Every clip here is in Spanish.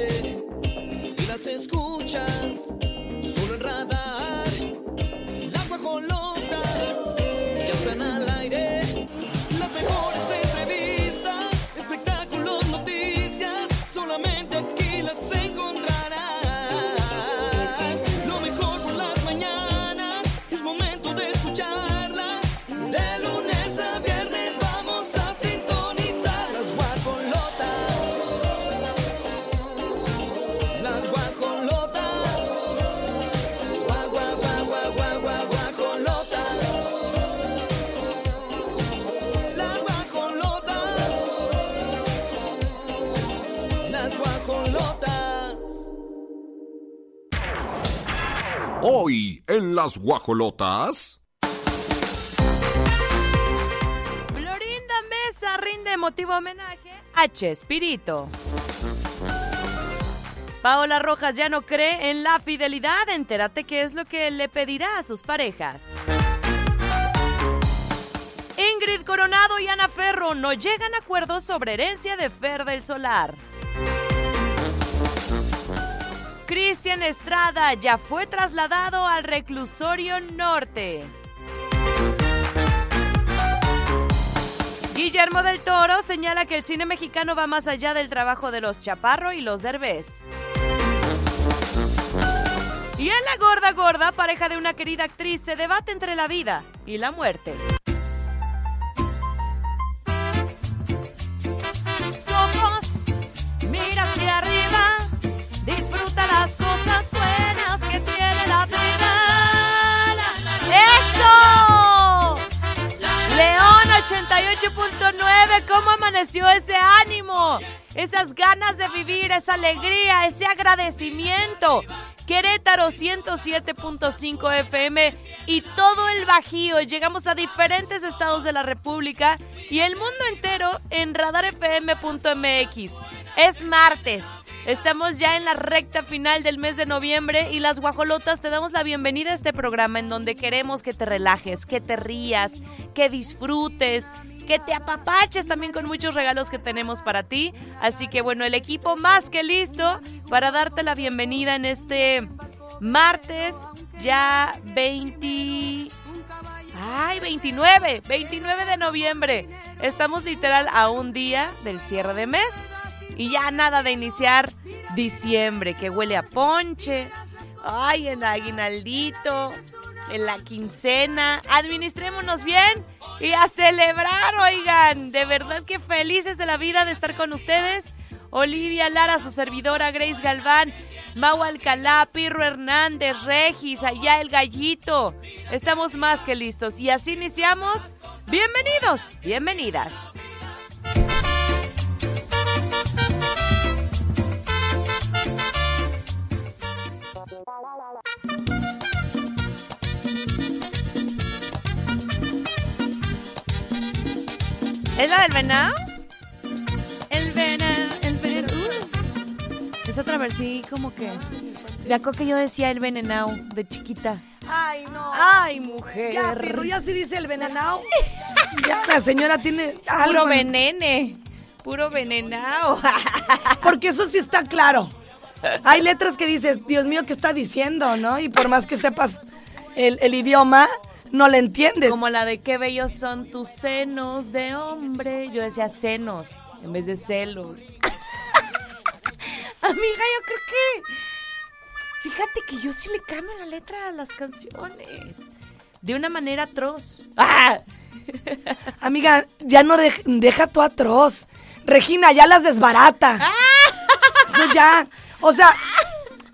y las escuchas guajolotas. Florinda Mesa rinde emotivo homenaje a Chespirito. Paola Rojas ya no cree en la fidelidad. Entérate qué es lo que le pedirá a sus parejas. Ingrid Coronado y Ana Ferro no llegan a acuerdos sobre herencia de Fer del Solar. Cristian Estrada ya fue trasladado al reclusorio norte. Guillermo del Toro señala que el cine mexicano va más allá del trabajo de los Chaparro y los Derbez. Y en la gorda gorda, pareja de una querida actriz, se debate entre la vida y la muerte. 98.9. ¿Cómo amaneció ese ánimo? Esas ganas de vivir, esa alegría, ese agradecimiento. Querétaro 107.5 FM y todo el Bajío. Llegamos a diferentes estados de la República y el mundo entero en radarfm.mx. Es martes. Estamos ya en la recta final del mes de noviembre y las guajolotas te damos la bienvenida a este programa en donde queremos que te relajes, que te rías, que disfrutes, que te apapaches también con muchos regalos que tenemos para ti. Así que bueno, el equipo más que listo para darte la bienvenida en este martes ya 20... Ay, 29, 29 de noviembre. Estamos literal a un día del cierre de mes y ya nada de iniciar diciembre, que huele a ponche. Ay, en aguinaldito, en la quincena. Administrémonos bien y a celebrar, oigan. De verdad que felices de la vida de estar con ustedes. Olivia Lara, su servidora, Grace Galván, Mau Alcalá, Pirro Hernández, Regis, allá el gallito. Estamos más que listos y así iniciamos. Bienvenidos, bienvenidas. ¿Es la del venado? El venado, el venado. Uh. Es otra versión como que... Me acuerdo que yo decía el venenao de chiquita. Ay, no. Ay, mujer. Ya, pero ya se dice el venenao. ya la señora tiene algo. Puro en- venene. Puro venenao. Porque eso sí está claro. Hay letras que dices, Dios mío, ¿qué está diciendo, no? Y por más que sepas el, el idioma, no le entiendes. Como la de qué bellos son tus senos de hombre. Yo decía senos en vez de celos. Amiga, yo creo que. Fíjate que yo sí le cambio la letra a las canciones. De una manera atroz. ¡Ah! Amiga, ya no dej- deja tu atroz. Regina, ya las desbarata. Eso ya. O sea,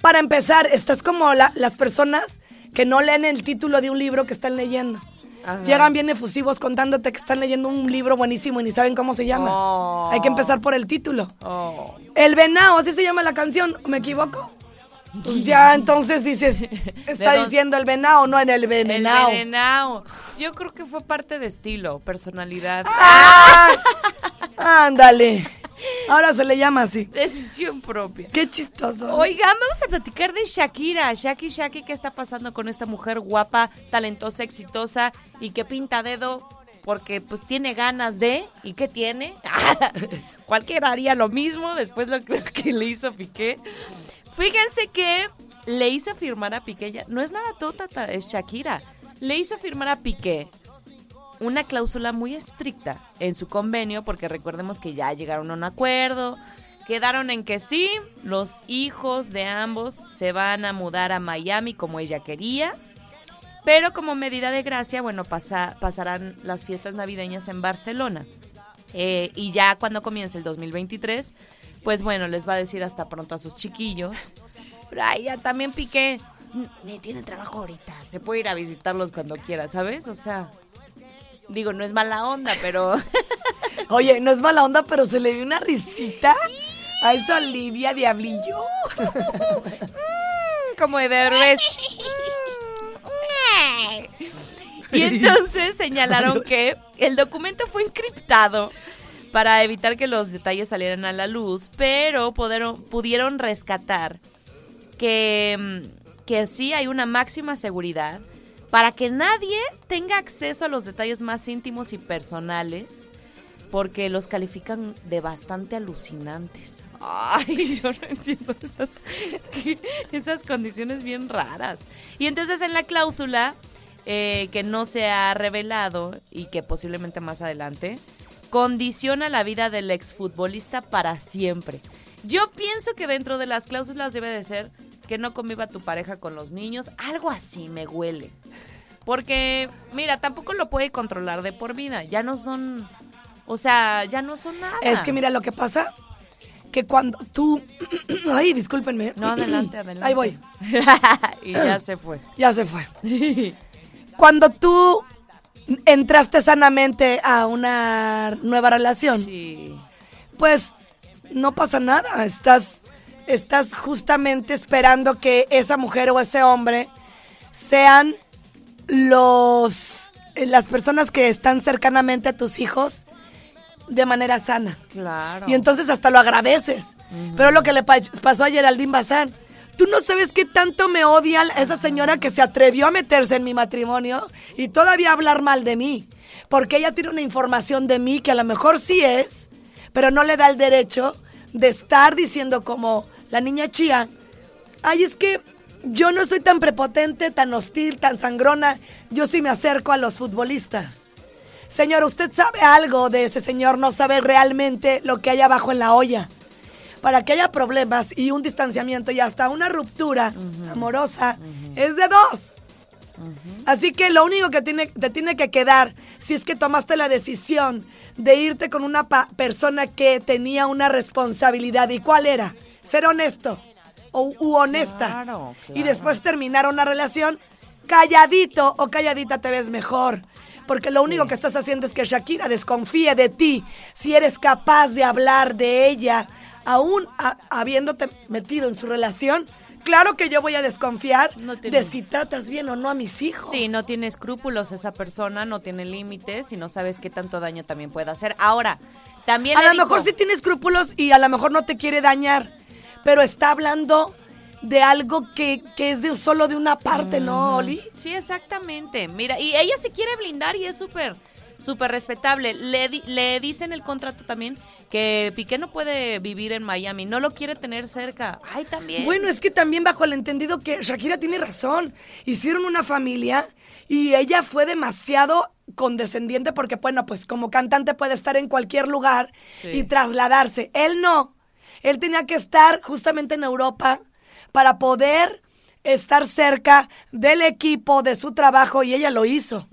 para empezar, estás como la- las personas que no leen el título de un libro que están leyendo. Ajá. Llegan bien efusivos contándote que están leyendo un libro buenísimo y ni saben cómo se llama. Oh. Hay que empezar por el título. Oh. El venado, así se llama la canción. ¿Me equivoco? Pues ya entonces dices, está diciendo el venado, no en el El venenao. venenao. Yo creo que fue parte de estilo, personalidad. ¡Ah! Ándale. Ahora se le llama así. Decisión propia. Qué chistoso. Oigan, vamos a platicar de Shakira. Shaki Shaki, ¿qué está pasando con esta mujer guapa, talentosa, exitosa y que pinta dedo porque pues tiene ganas de, ¿y qué tiene? Cualquiera haría lo mismo después lo que, lo que le hizo Piqué. Fíjense que le hizo firmar a Piqué, ya- no es nada tótata, es Shakira. Le hizo firmar a Piqué una cláusula muy estricta en su convenio, porque recordemos que ya llegaron a un acuerdo, quedaron en que sí, los hijos de ambos se van a mudar a Miami como ella quería, pero como medida de gracia, bueno, pasa- pasarán las fiestas navideñas en Barcelona. Eh, y ya cuando comience el 2023, pues bueno, les va a decir hasta pronto a sus chiquillos. Pero ay, ya también Piqué, ni tiene trabajo ahorita, se puede ir a visitarlos cuando quiera, ¿sabes? O sea, digo, no es mala onda, pero Oye, no es mala onda, pero se le dio una risita a esa Olivia Diablillo. como de Derbez. Y entonces señalaron que el documento fue encriptado para evitar que los detalles salieran a la luz, pero pudieron, pudieron rescatar que, mm, que sí hay una máxima seguridad para que nadie tenga acceso a los detalles más íntimos y personales, porque los califican de bastante alucinantes. Ay, yo no entiendo esas, esas condiciones bien raras. Y entonces en la cláusula, eh, que no se ha revelado y que posiblemente más adelante, condiciona la vida del exfutbolista para siempre. Yo pienso que dentro de las cláusulas debe de ser que no conviva tu pareja con los niños, algo así me huele. Porque, mira, tampoco lo puede controlar de por vida, ya no son, o sea, ya no son nada. Es que mira lo que pasa, que cuando tú... Ay, discúlpenme. No, adelante, adelante. Ahí voy, y ya se fue. ya se fue. Cuando tú entraste sanamente a una nueva relación, Sí. pues no pasa nada. Estás, estás justamente esperando que esa mujer o ese hombre sean los eh, las personas que están cercanamente a tus hijos de manera sana. Claro. Y entonces hasta lo agradeces. Pero lo que le pa- pasó a Geraldine Bazán. Tú no sabes qué tanto me odia esa señora que se atrevió a meterse en mi matrimonio y todavía hablar mal de mí. Porque ella tiene una información de mí que a lo mejor sí es, pero no le da el derecho de estar diciendo como la niña chía, ay, es que yo no soy tan prepotente, tan hostil, tan sangrona, yo sí me acerco a los futbolistas. Señor, usted sabe algo de ese señor, no sabe realmente lo que hay abajo en la olla. Para que haya problemas y un distanciamiento y hasta una ruptura amorosa es de dos. Así que lo único que tiene, te tiene que quedar, si es que tomaste la decisión de irte con una persona que tenía una responsabilidad, ¿y cuál era? Ser honesto o, u honesta. Claro, Y después terminar una relación, calladito o calladita te ves mejor. Porque lo único que estás haciendo es que Shakira desconfíe de ti. Si eres capaz de hablar de ella, aún a- habiéndote metido en su relación, claro que yo voy a desconfiar No tiene- de si tratas bien o no a mis hijos. Sí, no tiene escrúpulos esa persona, no tiene límites y no sabes qué tanto daño también puede hacer. Ahora, también A lo dijo- mejor sí tiene escrúpulos y a lo mejor no te quiere dañar, pero está hablando de algo que, que es de, solo de una parte, ¿no, Oli? Sí, exactamente. Mira, y ella se quiere blindar y es súper, súper respetable. Le, le dice en el contrato también que Piqué no puede vivir en Miami, no lo quiere tener cerca. Ay, también. Bueno, es que también bajo el entendido que Shakira tiene razón. Hicieron una familia y ella fue demasiado condescendiente porque, bueno, pues como cantante puede estar en cualquier lugar Sí. y trasladarse. Él no. Él tenía que estar justamente en Europa para poder estar cerca del equipo, de su trabajo, y ella lo hizo.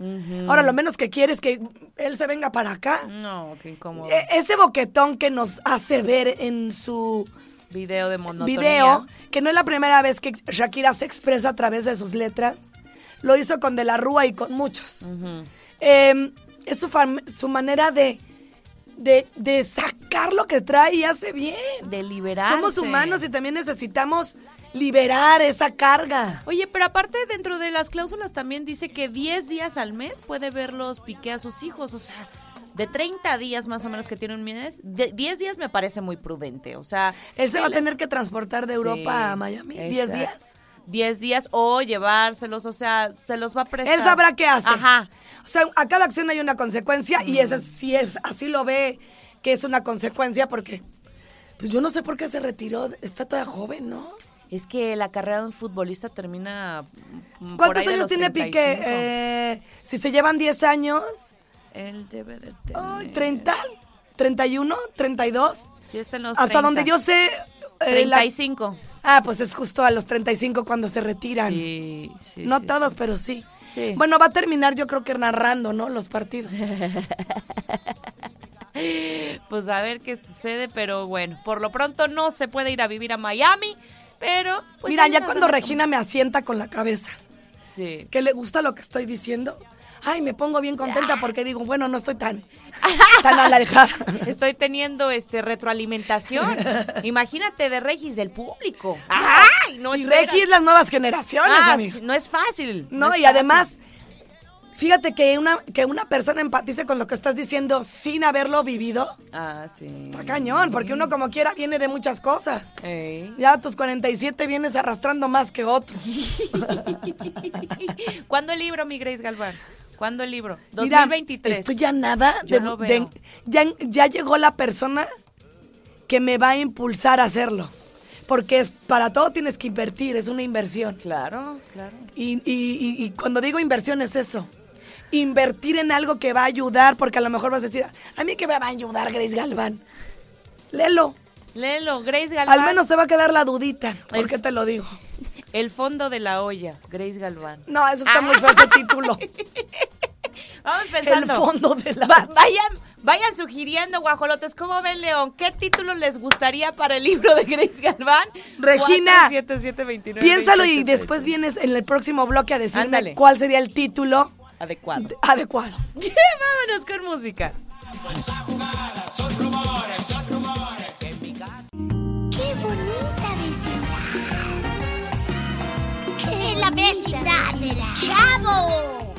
Ahora, lo menos que quiere es que él se venga para acá. No, qué incómodo. E- ese boquetón que nos hace ver en su Video de monotonía. video, que no es la primera vez que Shakira se expresa a través de sus letras. Lo hizo con De la Rúa y con muchos. Eh, es su, su manera de, de, de sacar lo que trae y hace bien. De liberarse. Somos humanos y también necesitamos liberar esa carga. Oye, pero aparte dentro de las cláusulas también dice que 10 días al mes puede verlos Piqué a sus hijos, o sea, de 30 días más o menos que tiene un mes, de 10 días me parece muy prudente, o sea... Él se va a tener que transportar de Europa Sí, a Miami. 10 exacto. días. 10 días o llevárselos, o sea, se los va a prestar. Él sabrá qué hace. Ajá. O sea, a cada acción hay una consecuencia y esa si es así lo ve que es una consecuencia porque pues yo no sé por qué se retiró, está todavía joven, ¿no? Es que la carrera de un futbolista termina mm, por ¿Cuántos ahí de años los tiene 35. Piqué? Eh, si se llevan 10 años, Él debe de tener... 30, 31, 32, Sí, está en los hasta 30. donde yo sé eh, la- 35. Ah, pues es justo a los 35 cuando se retiran. Sí, sí, no sí, todos, sí. pero sí. Sí. Bueno, va a terminar yo creo que narrando, ¿no? Los partidos. Pues a ver qué sucede, pero bueno, por lo pronto no se puede ir a vivir a Miami, pero... pues, Mira, ya cuando Regina me asienta con la cabeza, Sí. que le gusta lo que estoy diciendo, ay, me pongo bien contenta porque digo, bueno, no estoy tan, tan alejada. Estoy teniendo este retroalimentación. Imagínate de Regis del público. ¡Ay! No y. Regis las nuevas generaciones, Ah, amigo. no es fácil. No, es y fácil. además, fíjate que una, que una persona empatice con lo que estás diciendo sin haberlo vivido, Ah, sí. está cañón, porque uno como quiera viene de muchas cosas. Ey. Ya a tus 47 vienes arrastrando más que otros. ¿Cuándo el libro, mi Grace Galván? ¿Cuándo el libro? Mira, 2023. esto ya nada. Yo de- lo de- veo. ya, ya llegó la persona que me va a impulsar a hacerlo. Porque es, para todo tienes que invertir, es una inversión. Claro, claro. Y, y- y- y cuando digo inversión es eso. Invertir en algo que va a ayudar, porque a lo mejor vas a decir, a mí que me va a ayudar Grace Galván. Léelo. Léelo, Grace Galván. Al menos te va a quedar la dudita. ¿Por El- qué te lo digo? El fondo de la olla, Grace Galván. No, eso está muy feo ese título. Vamos El pensando. fondo de la... Va- vayan, vayan sugiriendo, guajolotes. ¿Cómo ven, León? ¿Qué título les gustaría para el libro de Grace Galván? Regina, 47729, Piénsalo y 2888. después vienes en el próximo bloque a decirme Ándale. cuál sería el título Adecuado. de- adecuado. Vámonos con música. ¡Qué del chavo!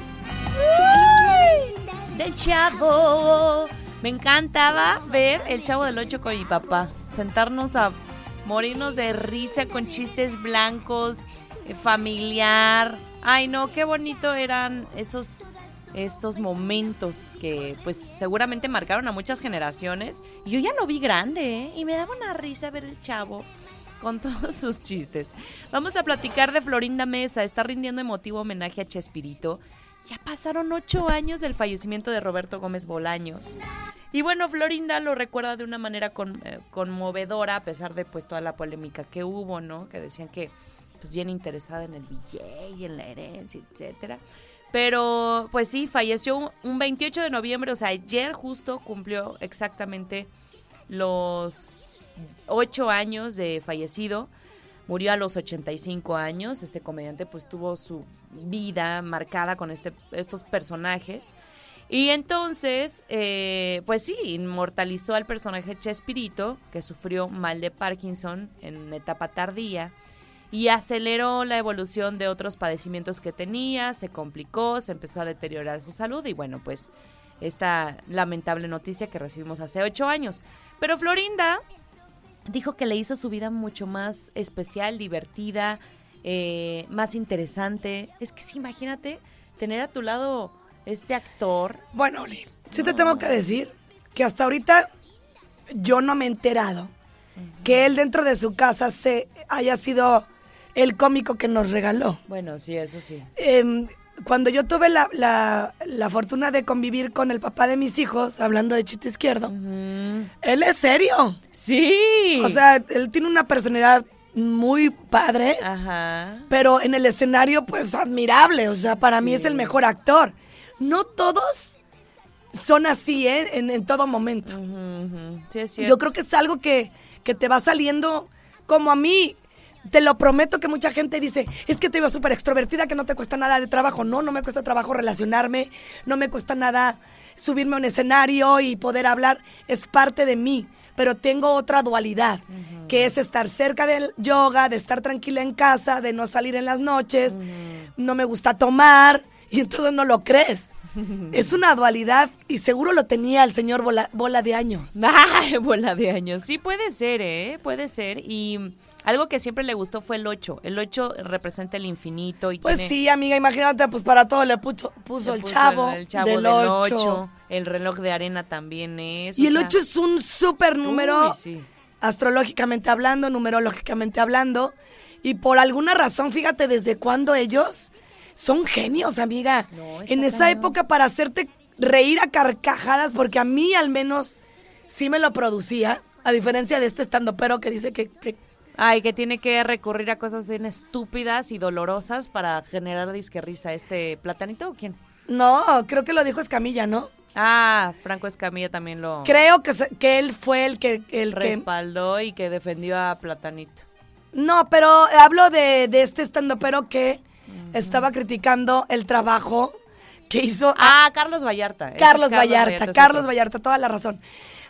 Del chavo. Me encantaba ver el chavo del 8 con mi papá. Sentarnos a morirnos de risa con chistes blancos, eh, familiar. Ay, no, qué bonito eran esos estos momentos que pues seguramente marcaron a muchas generaciones. Yo ya lo vi grande, ¿eh? Y me daba una risa ver el chavo con todos sus chistes. Vamos a platicar de Florinda Mesa. Está rindiendo emotivo homenaje a Chespirito. Ya pasaron ocho años del fallecimiento de Roberto Gómez Bolaños. Y bueno, Florinda lo recuerda de una manera eh, conmovedora, a pesar de pues toda la polémica que hubo, ¿no? Que decían que pues bien interesada en el DJ y en la herencia, etcétera. Pero pues sí, falleció un 28 de noviembre, o sea, ayer justo cumplió exactamente los ocho años de fallecido. Murió a los 85 años. Este comediante pues tuvo su vida marcada con este, estos personajes. Y entonces, eh, pues sí, inmortalizó al personaje Chespirito, que sufrió mal de Parkinson en etapa tardía, y aceleró la evolución de otros padecimientos que tenía, se complicó, se empezó a deteriorar su salud y bueno, pues esta lamentable noticia que recibimos hace ocho años. Pero Florinda dijo que le hizo su vida mucho más especial, divertida, eh, más interesante. Es que sí, imagínate tener a tu lado este actor. Bueno, Oli, sí te tengo que decir que hasta ahorita yo no me he enterado que él dentro de su casa se haya sido el cómico que nos regaló. Bueno, sí, eso sí. Em, cuando yo tuve la, la- la fortuna de convivir con el papá de mis hijos, hablando de Chito Izquierdo, él es serio. Sí. O sea, él tiene una personalidad muy padre, Ajá. pero en el escenario, pues admirable. O sea, para mí es el mejor actor. No todos son así, ¿eh? En, en todo momento. Ujú. Sí, es cierto. Yo creo que es algo que, que te va saliendo como a mí. Te lo prometo que mucha gente dice, es que te veo súper extrovertida, que no te cuesta nada de trabajo. No, no me cuesta trabajo relacionarme, no me cuesta nada subirme a un escenario y poder hablar. Es parte de mí, pero tengo otra dualidad, que es estar cerca del yoga, de estar tranquila en casa, de no salir en las noches, no me gusta tomar, y entonces no lo crees. Es una dualidad y seguro lo tenía el señor Bola, Bola de Años. Bola de años. Sí, puede ser, ¿eh? Puede ser. Y Algo que siempre le gustó fue el 8. El 8 representa el infinito y Pues tiene- sí, amiga, imagínate, pues para todo le puso, puso le el chavo, el chavo del del 8. 8. El reloj de arena también es. Y el sea, 8 es un súper número, uy, sí. astrológicamente hablando, numerológicamente hablando. Y por alguna razón, fíjate desde cuándo ellos son genios, amiga. No, en esa época para hacerte reír a carcajadas, porque a mí al menos sí me lo producía, a diferencia de este estando pero que dice que, que Ay, que tiene que recurrir a cosas bien estúpidas y dolorosas para generar disque risa. ¿Este platanito o quién? no, creo que lo dijo Escamilla, ¿no? Ah, Franco Escamilla también lo Creo que, se- que él fue el que... El que respaldó y que defendió a Platanito. no, pero hablo de, de este estando pero que estaba criticando el trabajo que hizo Ah, Carlos Vallarta. Es Carlos Vallarta, Carlos. Vallarta, toda la razón.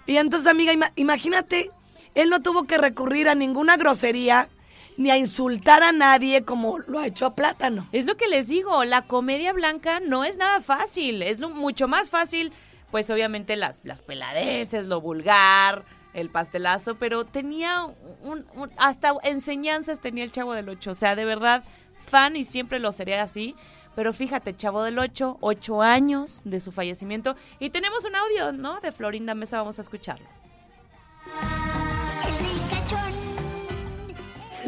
Y entonces, amiga, ima- imagínate, él no tuvo que recurrir a ninguna grosería ni a insultar a nadie como lo ha hecho a Plátano. Es lo que les digo, la comedia blanca no es nada fácil, es mucho más fácil, pues obviamente las, las peladeces, lo vulgar, el pastelazo, pero tenía un, hasta enseñanzas tenía el Chavo del Ocho, o sea, de verdad, fan y siempre lo seré así, pero fíjate, Chavo del Ocho, ocho años de su fallecimiento, y tenemos un audio, ¿no? De Florinda Mesa, vamos a escucharlo.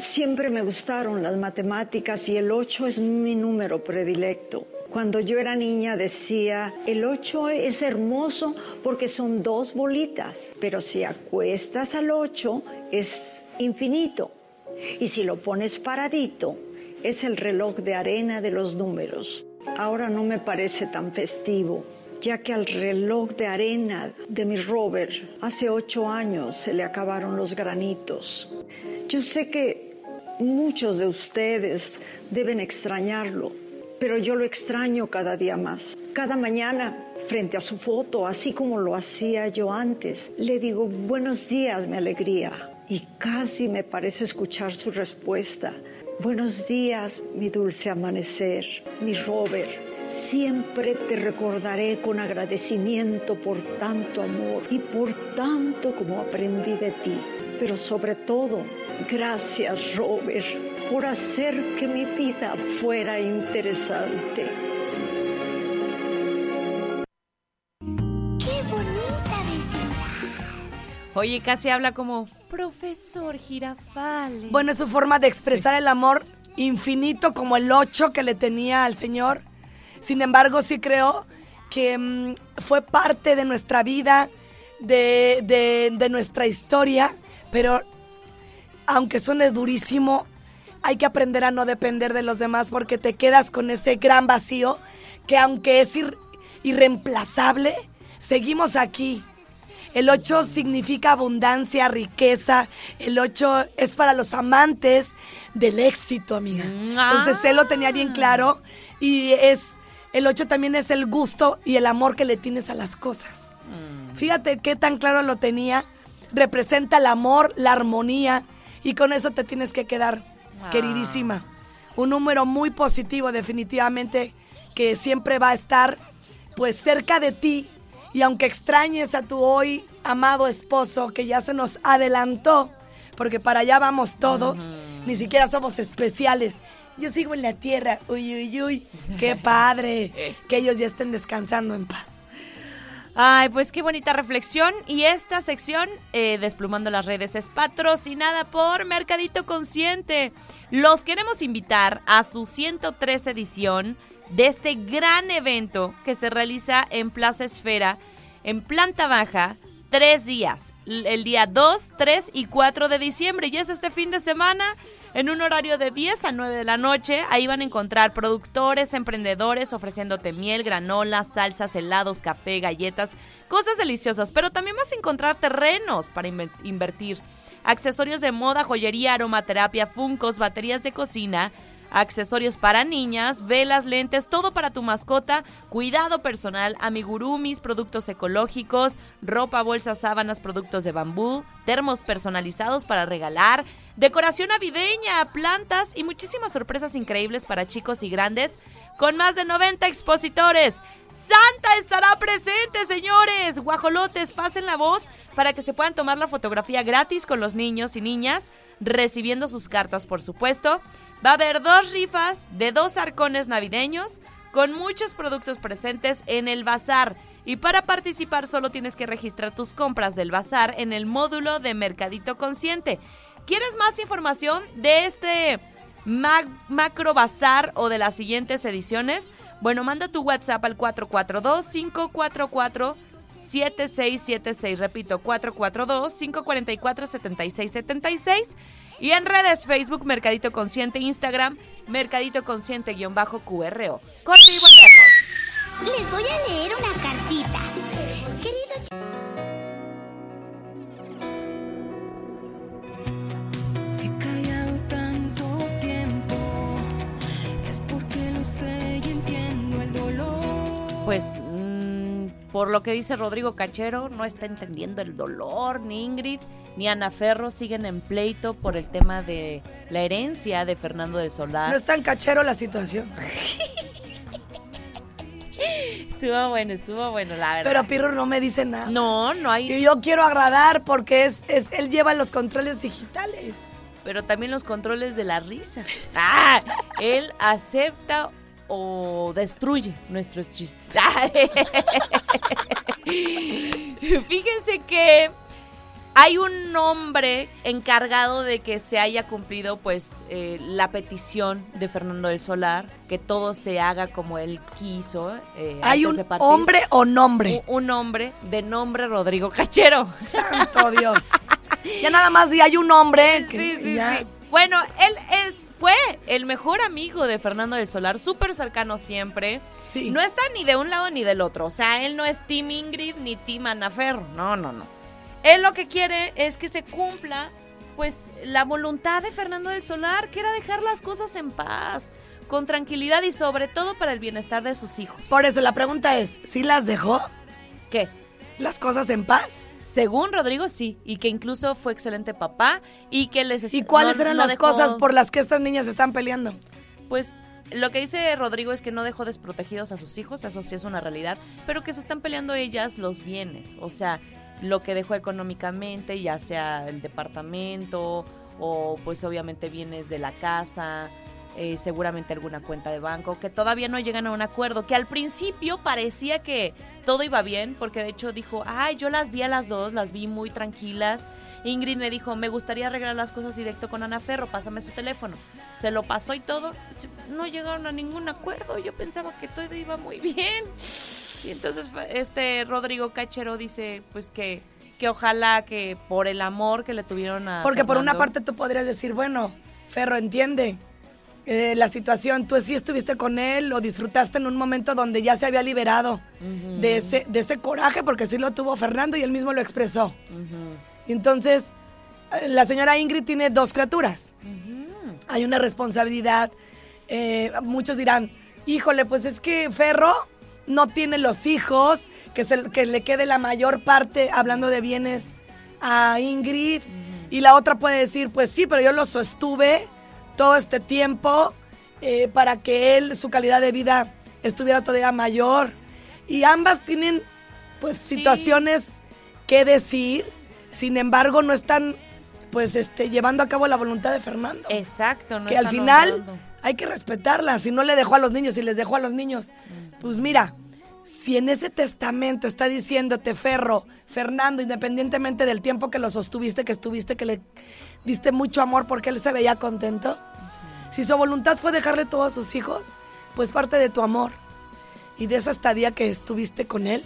Siempre me gustaron las matemáticas y el 8 es mi número predilecto. Cuando yo era niña decía, el 8 es hermoso porque son dos bolitas, pero si acuestas al 8 es infinito. Y si lo pones paradito, es el reloj de arena de los números. Ahora no me parece tan festivo, ya que al reloj de arena de mi Robert hace ocho años se le acabaron los granitos. Yo sé que muchos de ustedes deben extrañarlo, pero yo lo extraño cada día más. Cada mañana, frente a su foto, así como lo hacía yo antes, le digo, buenos días, mi alegría. Y casi me parece escuchar su respuesta. Buenos días, mi dulce amanecer, mi Robert. Siempre te recordaré con agradecimiento por tanto amor y por tanto como aprendí de ti. Pero sobre todo, gracias Robert por hacer que mi vida fuera interesante. ¡Qué bonita vecindad! Oye, casi habla como profesor Girafales. Bueno, es su forma de expresar el amor infinito como el 8 que le tenía al Señor. Sin embargo, sí creo que mm, fue parte de nuestra vida, de, de- de nuestra historia, pero aunque suene durísimo, hay que aprender a no depender de los demás porque te quedas con ese gran vacío que aunque es ir- irreemplazable, seguimos aquí. El 8 significa abundancia, riqueza. El 8 es para los amantes del éxito, amiga. Entonces él lo tenía bien claro y es el 8 también es el gusto y el amor que le tienes a las cosas. Fíjate qué tan claro lo tenía. Representa el amor, la armonía y con eso te tienes que quedar, queridísima. Un número muy positivo definitivamente que siempre va a estar pues cerca de ti y aunque extrañes a tu hoy amado esposo que ya se nos adelantó, porque para allá vamos todos, ni siquiera somos especiales. Yo sigo en la tierra, uy, uy, uy, qué padre que ellos ya estén descansando en paz. Ay, pues qué bonita reflexión. Y esta sección, eh, Desplumando las redes, es patrocinada por Mercadito Consciente. Los queremos invitar a su 103 edición de este gran evento que se realiza en Plaza Esfera, en planta baja, tres días. El día 2, 3 y 4 de diciembre. Y es este fin de semana en un horario de 10 a 9 de la noche. Ahí van a encontrar productores, emprendedores ofreciéndote miel, granola, salsas, helados, café, galletas, cosas deliciosas. Pero también vas a encontrar terrenos para invertir. Accesorios de moda, joyería, aromaterapia, funcos, baterías de cocina, accesorios para niñas, velas, lentes, todo para tu mascota, cuidado personal, amigurumis, productos ecológicos, ropa, bolsas, sábanas, productos de bambú, termos personalizados para regalar, decoración navideña, plantas y muchísimas sorpresas increíbles para chicos y grandes con más de 90 expositores. Santa estará presente, señores. Guajolotes, pasen la voz para que se puedan tomar la fotografía gratis con los niños y niñas recibiendo sus cartas, por supuesto. Va a haber dos rifas de dos arcones navideños con muchos productos presentes en el bazar. Y para participar solo tienes que registrar tus compras del bazar en el módulo de Mercadito Consciente. ¿Quieres más información de este ma- macro bazar o de las siguientes ediciones? Bueno, manda tu WhatsApp al 442-544-7676. Repito, 442-544-7676. Y en redes Facebook, Mercadito Consciente, Instagram, Mercadito Consciente-QRO. Corte y volvemos. Les voy a leer una cartita. Querido Si callado tanto tiempo, es porque lo sé y entiendo el dolor. Pues por lo que dice Rodrigo Cachero, no está entendiendo el dolor, ni Ingrid ni Ana Ferro siguen en pleito por el tema de la herencia de Fernando del Solar. No es tan cachero la situación. Estuvo bueno, estuvo bueno, la verdad. Pero Pirro no me dice nada. no, no hay. Y yo quiero agradar porque es, es él lleva los controles digitales. Pero también los controles de la risa. Ah, él acepta o destruye nuestros chistes. Fíjense que hay un hombre encargado de que se haya cumplido pues eh, la petición de Fernando del Solar, que todo se haga como él quiso. eh, ¿Hay un hombre o nombre? Un, un hombre de nombre Rodrigo Cachero. Santo Dios. Ya nada más di hay un hombre. que Sí, sí, ya- sí. Bueno, él es, fue el mejor amigo de Fernando del Solar, súper cercano siempre. Sí. No está ni de un lado ni del otro. O sea, él no es Team Ingrid ni Team Ana Ferro. No, no, no. Él lo que quiere es que se cumpla, pues, la voluntad de Fernando del Solar, que era dejar las cosas en paz, con tranquilidad y sobre todo para el bienestar de sus hijos. Por eso la pregunta es, ¿sí las dejó ¿Qué? las cosas en paz? Según Rodrigo, sí. Y que incluso fue excelente papá y que les... ¿Y cuáles no- eran no las dejó- cosas por las que estas niñas están peleando? Pues lo que dice Rodrigo es que no dejó desprotegidos a sus hijos, eso sí es una realidad, pero que se están peleando ellas los bienes, o sea, lo que dejó económicamente, ya sea el departamento o pues obviamente bienes de la casa, eh, seguramente alguna cuenta de banco, que todavía no llegan a un acuerdo, que al principio parecía que todo iba bien, porque de hecho dijo, ay, yo las vi a las dos, las vi muy tranquilas. Ingrid me dijo, me gustaría arreglar las cosas directo con Ana Ferro, pásame su teléfono. Se lo pasó y todo, no llegaron a ningún acuerdo, yo pensaba que todo iba muy bien. Y entonces este Rodrigo Cachero dice, pues que, que ojalá que por el amor que le tuvieron a... Porque por una parte tú podrías decir, bueno, Ferro, entiende eh, la situación. Tú sí estuviste con él, lo disfrutaste en un momento donde ya se había liberado de, ese, de ese coraje, porque sí lo tuvo Fernando y él mismo lo expresó. Entonces, eh, la señora Ingrid tiene dos criaturas. Hay una responsabilidad. eh, muchos dirán, híjole, pues es que Ferro no tiene los hijos, que, se- que le quede la mayor parte, hablando de bienes, a Ingrid. Y la otra puede decir, pues sí, pero yo lo sostuve todo este tiempo eh, para que él, su calidad de vida estuviera todavía mayor. Y ambas tienen, pues, Sí. situaciones que decir. Sin embargo, no están, pues, este, llevando a cabo la voluntad de Fernando. Exacto, no que al final hay que respetarla. Si no le dejó a los niños, si les dejó a los niños, pues mira, si en ese testamento está diciéndote Ferro, Fernando, independientemente del tiempo que lo sostuviste, que estuviste, que le diste mucho amor porque él se veía contento, si su voluntad fue dejarle todo a sus hijos, pues parte de tu amor y de esa estadía que estuviste con él,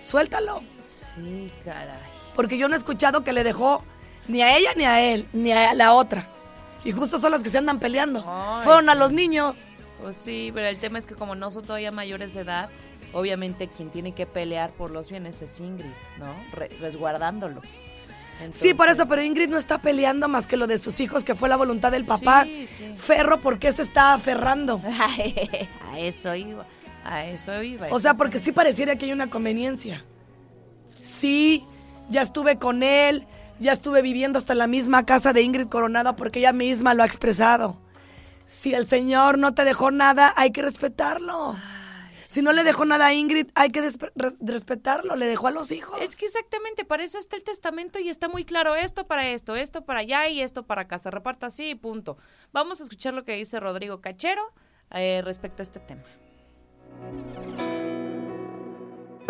suéltalo. Sí, caray. Porque yo no he escuchado que le dejó ni a ella ni a él, ni a la otra. Y justo son las que se andan peleando. Ay, Fueron a los niños. Pues sí, pero el tema es que como no son todavía mayores de edad, obviamente quien tiene que pelear por los bienes es Ingrid, ¿no? Re- resguardándolos. Sí, por eso, pero Ingrid no está peleando más que lo de sus hijos, que fue la voluntad del papá. Sí, sí. Ferro, ¿por qué se está aferrando? a eso iba, a eso iba. O sea, porque sí pareciera que hay una conveniencia. Sí, ya estuve con él, ya estuve viviendo hasta la misma casa de Ingrid Coronado porque ella misma lo ha expresado. Si el Señor no te dejó nada, hay que respetarlo. Si no le dejó nada a Ingrid, hay que respetarlo. Le dejó a los hijos. Es que exactamente, para eso está el testamento y está muy claro esto para esto, esto para allá y esto para acá. Se reparta así y punto. Vamos a escuchar lo que dice Rodrigo Cachero eh, respecto a este tema.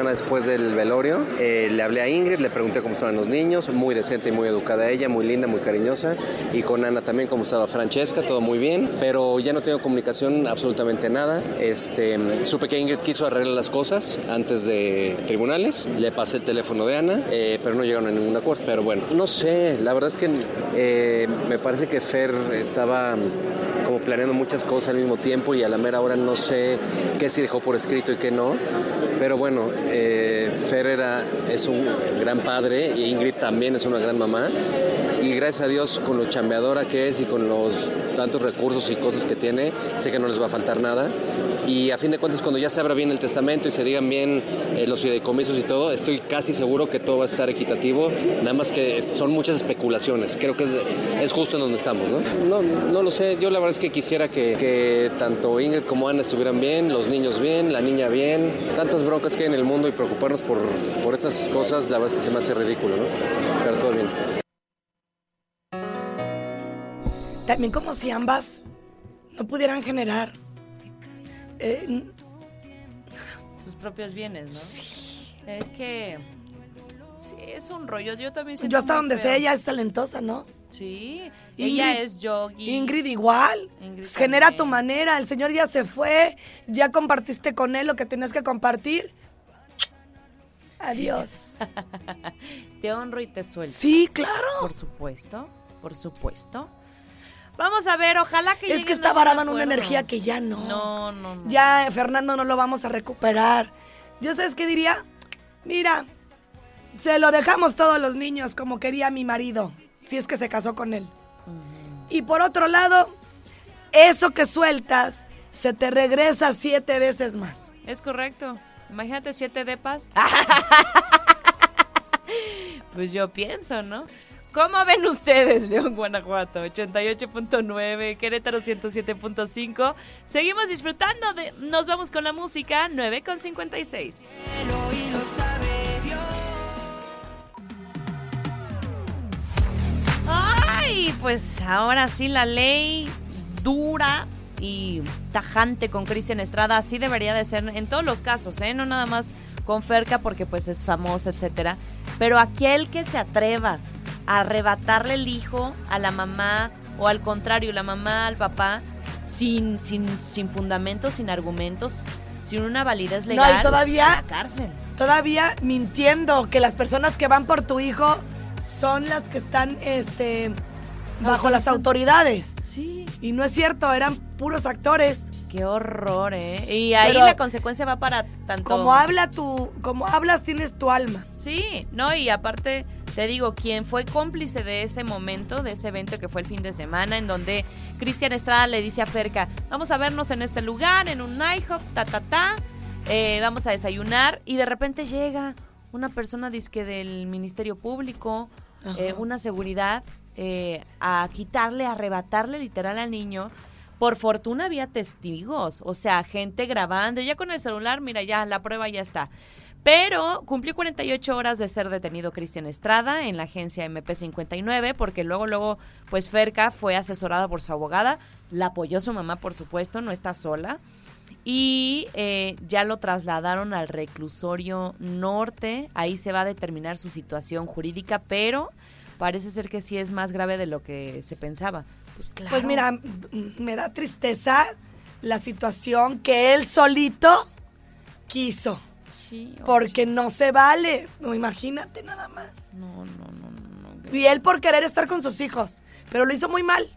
Después del velorio, eh, le hablé a Ingrid, le pregunté cómo estaban los niños, muy decente y muy educada ella, muy linda, muy cariñosa, y con Ana también cómo estaba Francesca, todo muy bien, pero ya no tengo comunicación absolutamente nada. Este, supe que Ingrid quiso arreglar las cosas antes de tribunales, le pasé el teléfono de Ana, eh, pero no llegaron a ningún acuerdo. Pero bueno, no sé, la verdad es que eh, me parece que Fer estaba como planeando muchas cosas al mismo tiempo y a la mera hora no sé qué sí dejó por escrito y qué no. Pero bueno, eh, Fer era- es un gran padre y Ingrid también es una gran mamá. Y gracias a Dios, con lo chambeadora que es y con los tantos recursos y cosas que tiene, sé que no les va a faltar nada. Y a fin de cuentas, cuando ya se abra bien el testamento y se digan bien eh, los fideicomisos y todo, estoy casi seguro que todo va a estar equitativo. Nada más que son muchas especulaciones. Creo que es, es justo en donde estamos, ¿no? No, no lo sé. Yo la verdad es que quisiera que, que tanto Ingrid como Ana estuvieran bien, los niños bien, la niña bien. Tantas broncas que hay en el mundo y preocuparnos por, por estas cosas, la verdad es que se me hace ridículo, ¿no? Pero todo bien. También como si ambas no pudieran generar. eh, Sus propios bienes, ¿no? Es que... Sí, es un rollo. Yo también yo hasta donde feo. sé, ella es talentosa, ¿no? Sí, Ingrid- ella es yogi. Ingrid igual. Ingrid Pues genera a tu manera. El señor ya se fue. Ya compartiste con él lo que tenías que compartir. Adiós. Te honro y te suelto. Sí, claro. Por supuesto, por supuesto. Vamos a ver, ojalá que Es que está varada en una energía que ya no. No, no, no. Ya, Fernando, no lo vamos a recuperar. ¿Yo sabes qué diría? Mira, se lo dejamos todos los niños como quería mi marido, si es que se casó con él. Y por otro lado, eso que sueltas se te regresa siete veces más. Es correcto. Imagínate siete depas. pues yo pienso, ¿no? ¿Cómo ven ustedes, León, Guanajuato? 88.9, Querétaro 107.5. Seguimos disfrutando de... Nos vamos con la música, 9.56. Ay, pues ahora sí la ley dura y tajante con Cristian Estrada, así debería de ser en todos los casos, ¿eh? No nada más con Ferca porque pues es famosa, etcétera. Pero aquel que se atreva a arrebatarle el hijo a la mamá o al contrario, la mamá al papá sin, sin, sin fundamentos, sin argumentos, sin una validez No, y legal, todavía- la cárcel. Todavía mintiendo que las personas que van por tu hijo son las que están este bajo las autoridades. Sí. Y no es cierto, eran puros actores. Qué horror, ¿eh? Y ahí Pero- la consecuencia va para tanto... Como habla tu, como hablas tienes tu alma. Sí, no, y aparte te digo, quien fue cómplice de ese momento, de ese evento que fue el fin de semana, en donde Cristian Estrada le dice a Ferca, vamos a vernos en este lugar, en un IHOP, ta, ta, ta, eh, vamos a desayunar, y de repente llega una persona disque del Ministerio Público, eh, una seguridad, eh, a quitarle, a arrebatarle literal al niño. Por fortuna había testigos, o sea, gente grabando, ya con el celular, mira, ya la prueba ya está. Pero cumplió 48 horas de ser detenido Cristian Estrada en la agencia MP59, porque luego, luego, pues Ferca fue asesorada por su abogada, la apoyó su mamá, por supuesto, no está sola. Y eh, ya lo trasladaron al reclusorio norte, ahí se va a determinar su situación jurídica, pero parece ser que sí es más grave de lo que se pensaba. Pues claro. Pues mira, me da tristeza la situación que él solito quiso. Sí, Porque no se vale. No, imagínate nada más. no, no, no, no, no. Y él por querer estar con sus hijos. Pero lo hizo muy mal.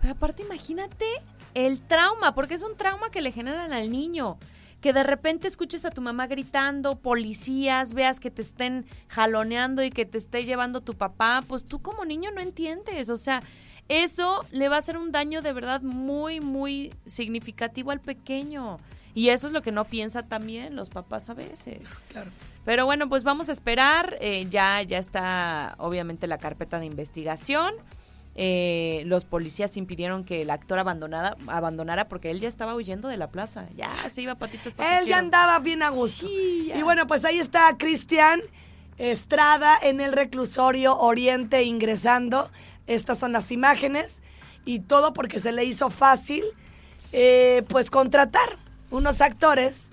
Pero aparte, imagínate el trauma, porque es un trauma que le generan al niño. Que de repente escuches a tu mamá gritando, policías, veas que te estén jaloneando y que te esté llevando tu papá, pues tú como niño no entiendes. O sea, eso le va a hacer un daño de verdad muy, muy significativo al pequeño. Y eso es lo que no piensa también los papás a veces. Claro. Pero bueno, pues vamos a esperar. eh, ya, ya está obviamente la carpeta de investigación. Eh, los policías impidieron que el actor abandonara, abandonara porque él ya estaba huyendo de la plaza. Ya se iba patitos para Él ya andaba bien a gusto. y bueno, pues ahí está Cristian Estrada en el reclusorio Oriente ingresando. Estas son las imágenes y todo porque se le hizo fácil eh, pues contratar unos actores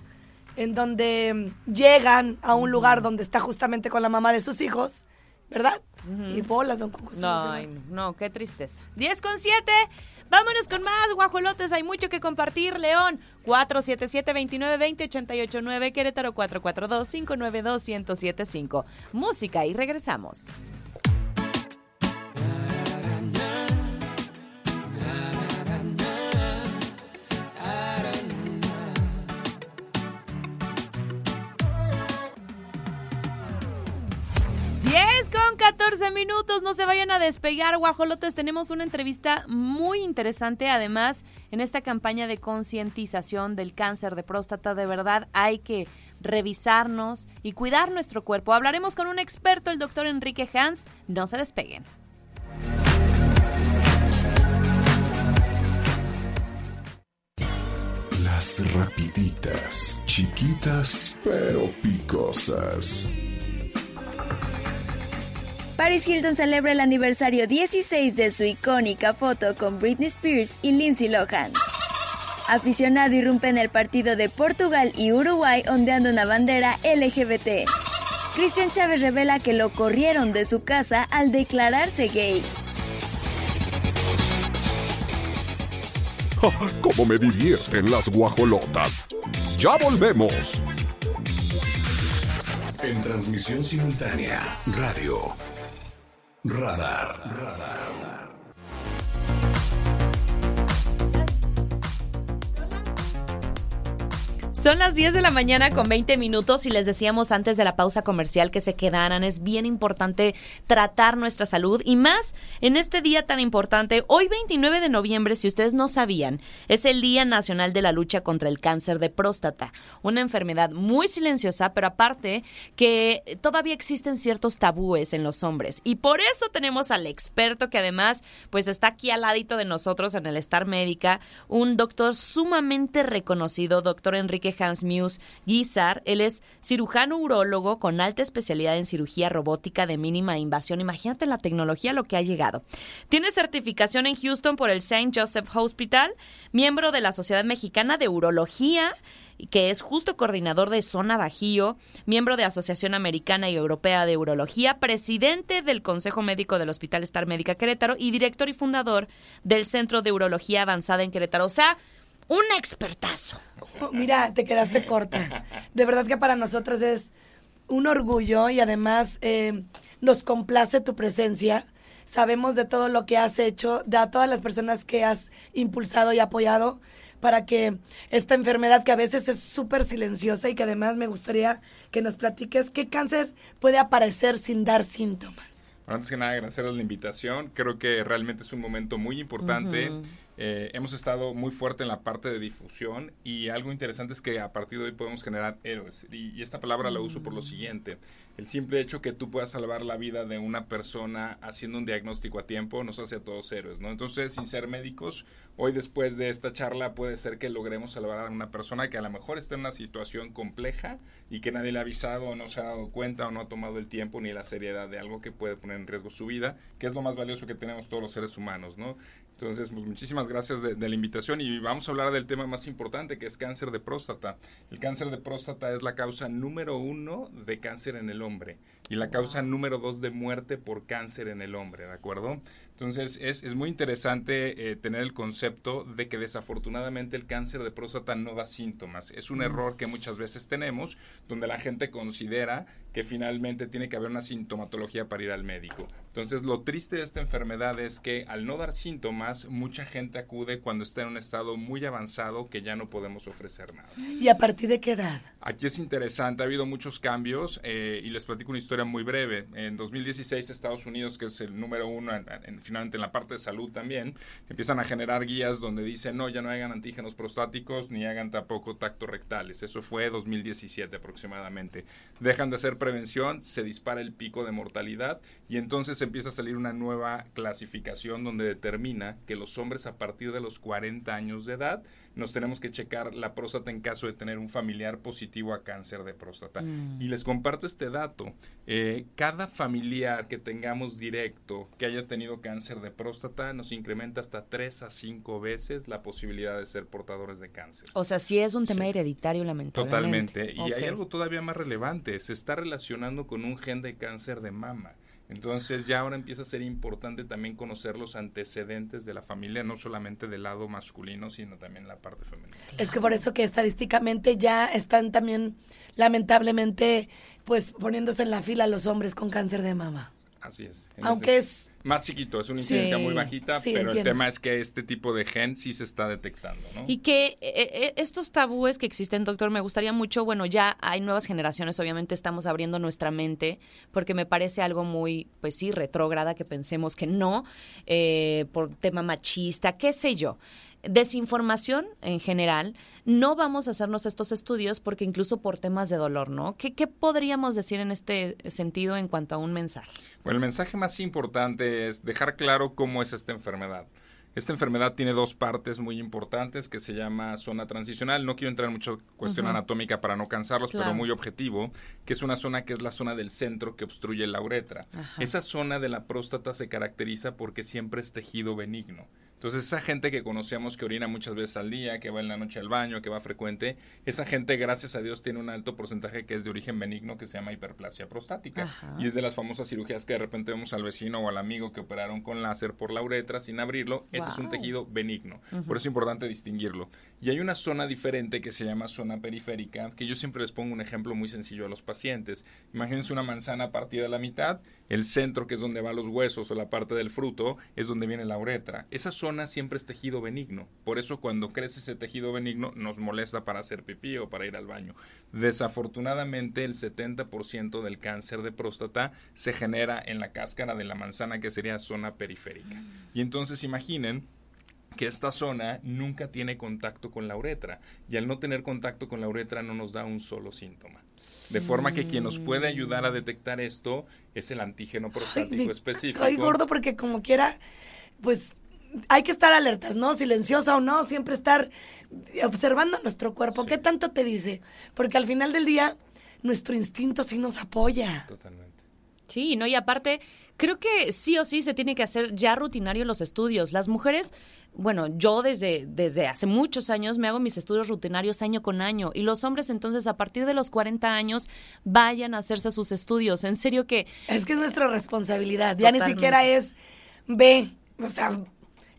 en donde llegan a un lugar donde está justamente con la mamá de sus hijos, ¿verdad? Y bolas, Cuco. se No, no, no, qué tristeza. 10 con 7. Vámonos con más guajolotes. Hay mucho que compartir. León, 477-2920-889. Querétaro, 442-592-1075. Música y regresamos. 14 minutos, no se vayan a despegar, guajolotes. Tenemos una entrevista muy interesante. Además, en esta campaña de concientización del cáncer de próstata, de verdad hay que revisarnos y cuidar nuestro cuerpo. Hablaremos con un experto, el doctor Enrique Hans. No se despeguen. Las rapiditas, chiquitas pero picosas. Paris Hilton celebra el aniversario 16 de su icónica foto con Britney Spears y Lindsay Lohan. Aficionado irrumpe en el partido de Portugal y Uruguay ondeando una bandera LGBT. Cristian Chávez revela que lo corrieron de su casa al declararse gay. ¡Cómo me divierten las guajolotas! ¡Ya volvemos! En transmisión simultánea, radio. Radar. Radar. Son las 10 de la mañana con 20 minutos y les decíamos antes de la pausa comercial que se quedaran. Es bien importante tratar nuestra salud y más en este día tan importante. Hoy 29 de noviembre, si ustedes no sabían, es el Día Nacional de la Lucha contra el Cáncer de Próstata. Una enfermedad muy silenciosa, pero aparte que todavía existen ciertos tabúes en los hombres. Y por eso tenemos al experto que además pues está aquí al ladito de nosotros en el Star Médica, un doctor sumamente reconocido, doctor Enrique Hans Muse Guizar. Él es cirujano urólogo con alta especialidad en cirugía robótica de mínima invasión. Imagínate la tecnología lo que ha llegado. Tiene certificación en Houston por el St. Joseph Hospital, miembro de la Sociedad Mexicana de Urología que es justo coordinador de Zona Bajío, miembro de Asociación Americana y Europea de Urología, presidente del Consejo Médico del Hospital Star Médica Querétaro y director y fundador del Centro de Urología Avanzada en Querétaro. O sea, un expertazo. Oh, Mira, te quedaste corta. De verdad que para nosotros es un orgullo y además eh, nos complace tu presencia. Sabemos de todo lo que has hecho, de a todas las personas que has impulsado y apoyado para que esta enfermedad que a veces es súper silenciosa y que además me gustaría que nos platiques qué cáncer puede aparecer sin dar síntomas. Antes que nada, agradecerles la invitación. Creo que realmente es un momento muy importante. Eh, hemos estado muy fuerte en la parte de difusión y algo interesante es que a partir de hoy podemos generar héroes. Y, y esta palabra la uso por lo siguiente. El simple hecho que tú puedas salvar la vida de una persona haciendo un diagnóstico a tiempo nos hace a todos héroes, ¿no? Entonces, sin ser médicos, hoy después de esta charla puede ser que logremos salvar a una persona que a lo mejor está en una situación compleja y que nadie le ha avisado o no se ha dado cuenta o no ha tomado el tiempo ni la seriedad de algo que puede poner en riesgo su vida, que es lo más valioso que tenemos todos los seres humanos, ¿no? Entonces, pues muchísimas gracias de, de la invitación y vamos a hablar del tema más importante que es cáncer de próstata. El cáncer de próstata es la causa número uno de cáncer en el hombre y la causa número dos de muerte por cáncer en el hombre, ¿de acuerdo? Entonces es, es muy interesante eh, tener el concepto de que desafortunadamente el cáncer de próstata no da síntomas. Es un error que muchas veces tenemos donde la gente considera finalmente tiene que haber una sintomatología para ir al médico. Entonces lo triste de esta enfermedad es que al no dar síntomas mucha gente acude cuando está en un estado muy avanzado que ya no podemos ofrecer nada. ¿Y a partir de qué edad? Aquí es interesante, ha habido muchos cambios eh, y les platico una historia muy breve. En 2016 Estados Unidos, que es el número uno en, en finalmente en la parte de salud también, empiezan a generar guías donde dicen, no, ya no hagan antígenos prostáticos ni hagan tampoco tacto rectales. Eso fue 2017 aproximadamente. Dejan de hacer prevención, se dispara el pico de mortalidad y entonces empieza a salir una nueva clasificación donde determina que los hombres a partir de los 40 años de edad nos tenemos que checar la próstata en caso de tener un familiar positivo a cáncer de próstata. Mm. Y les comparto este dato. Eh, cada familiar que tengamos directo que haya tenido cáncer de próstata nos incrementa hasta 3 a 5 veces la posibilidad de ser portadores de cáncer. O sea, sí es un tema hereditario, lamentablemente. Totalmente. Y hay algo todavía más relevante. Se está relacionando con un gen de cáncer de mama. Entonces ya ahora empieza a ser importante también conocer los antecedentes de la familia, no solamente del lado masculino, sino también la parte femenina. Es que por eso que estadísticamente ya están también, lamentablemente, pues poniéndose en la fila los hombres con cáncer de mama. Así es. Aunque es Más chiquito, es una Sí. incidencia muy bajita, Sí, pero el tema es que este tipo de gen sí se está detectando, ¿no? Y que eh, eh, estos tabúes que existen, doctor, me gustaría mucho, bueno, ya hay nuevas generaciones, obviamente estamos abriendo nuestra mente, porque me parece algo muy, pues sí, retrógrada que pensemos que no, eh, por tema machista, qué sé yo. Desinformación en general, no vamos a hacernos estos estudios porque incluso por temas de dolor, ¿no? ¿Qué, qué podríamos decir en este sentido en cuanto a un mensaje? Bueno, el mensaje más importante es dejar claro cómo es esta enfermedad. Esta enfermedad tiene dos partes muy importantes que se llama zona transicional. No quiero entrar en mucha cuestión anatómica para no cansarlos, Claro. pero muy objetivo, que es una zona que es la zona del centro que obstruye la uretra. Ajá. Esa zona de la próstata se caracteriza porque siempre es tejido benigno. Entonces, esa gente que conocemos que orina muchas veces al día, que va en la noche al baño, que va frecuente, esa gente, gracias a Dios, tiene un alto porcentaje que es de origen benigno que se llama hiperplasia prostática. Ajá. Y es de las famosas cirugías que de repente vemos al vecino o al amigo que operaron con láser por la uretra sin abrirlo. Ese es un tejido benigno. Por eso es importante distinguirlo. Y hay una zona diferente que se llama zona periférica, que yo siempre les pongo un ejemplo muy sencillo a los pacientes. Imagínense una manzana partida a la mitad, el centro, que es donde van los huesos o la parte del fruto, es donde viene la uretra. Esa zona siempre es tejido benigno. Por eso cuando crece ese tejido benigno nos molesta para hacer pipí o para ir al baño. Desafortunadamente el 70% del cáncer de próstata se genera en la cáscara de la manzana que sería zona periférica. Y entonces imaginen que esta zona nunca tiene contacto con la uretra y al no tener contacto con la uretra no nos da un solo síntoma. De forma que quien nos puede ayudar a detectar esto es el antígeno prostático me específico. Ay, gordo, porque como quiera, pues hay que estar alertas, ¿no? Silenciosa o no, siempre estar observando nuestro cuerpo. ¿Qué tanto te dice? Porque al final del día, nuestro instinto sí nos apoya. Totalmente. Sí, no, y aparte, creo que sí o sí se tiene que hacer ya rutinario los estudios. Las mujeres, bueno, yo desde, desde hace muchos años me hago mis estudios rutinarios año con año. Y los hombres, entonces, a partir de los 40 años, vayan a hacerse sus estudios. En serio que. Es que es nuestra responsabilidad. Ya ni siquiera es ve, o sea,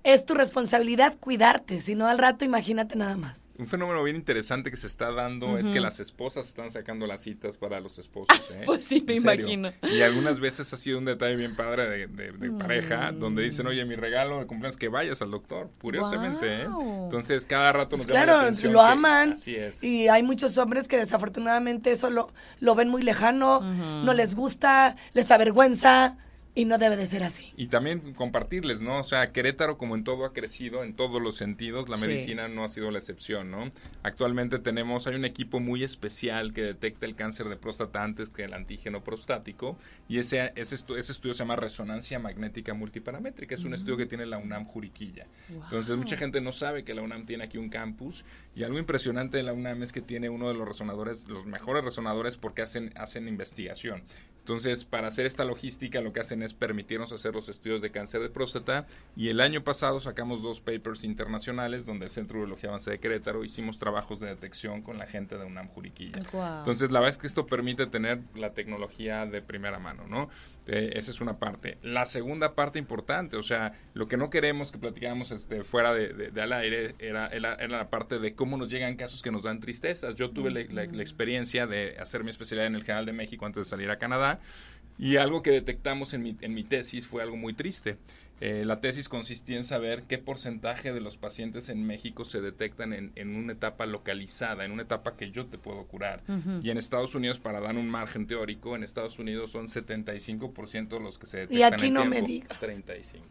es tu responsabilidad cuidarte, si no al rato imagínate nada más. Un fenómeno bien interesante que se está dando es que las esposas están sacando las citas para los esposos. ¿eh? Pues sí, me imagino. Y algunas veces ha sido un detalle bien padre de, de- de pareja, Mm. donde dicen, oye, mi regalo de cumpleaños que vayas al doctor, curiosamente. ¿eh? Entonces, cada rato nos Pues la claro, atención lo que- aman. Así es. Y hay muchos hombres que desafortunadamente eso lo, lo ven muy lejano, no les gusta, les avergüenza y no debe de ser así. Y también compartirles, ¿no? O sea, Querétaro, como en todo, ha crecido en todos los sentidos. La Sí. medicina no ha sido la excepción, ¿no? Actualmente tenemos, hay un equipo muy especial que detecta el cáncer de próstata antes que el antígeno prostático. Y ese, ese, estu- ese estudio se llama resonancia magnética multiparamétrica. Es un estudio que tiene la UNAM Juriquilla. Entonces, mucha gente no sabe que la UNAM tiene aquí un campus. Y algo impresionante de la UNAM es que tiene uno de los resonadores, los mejores resonadores, porque hacen, hacen investigación. Entonces, para hacer esta logística, lo que hacen es permitirnos hacer los estudios de cáncer de próstata. Y el año pasado sacamos dos papers internacionales donde el Centro de Urología Avanzada de Querétaro hicimos trabajos de detección con la gente de UNAM Juriquilla. Entonces, la verdad es que esto permite tener la tecnología de primera mano, ¿no? Eh, esa es una parte. La segunda parte importante, o sea, lo que no queremos que platicáramos este, fuera de, de- de al aire era, era, era la parte de cómo nos llegan casos que nos dan tristezas. Yo tuve la, la- la experiencia de hacer mi especialidad en el General de México antes de salir a Canadá. Y algo que detectamos en mi, en mi tesis fue algo muy triste. Eh, la tesis consistía en saber qué porcentaje de los pacientes en México se detectan en, en una etapa localizada, en una etapa que yo te puedo curar. Y en Estados Unidos, para dar un margen teórico, en Estados Unidos son 75% los que se detectan Y aquí en no me digas. 35.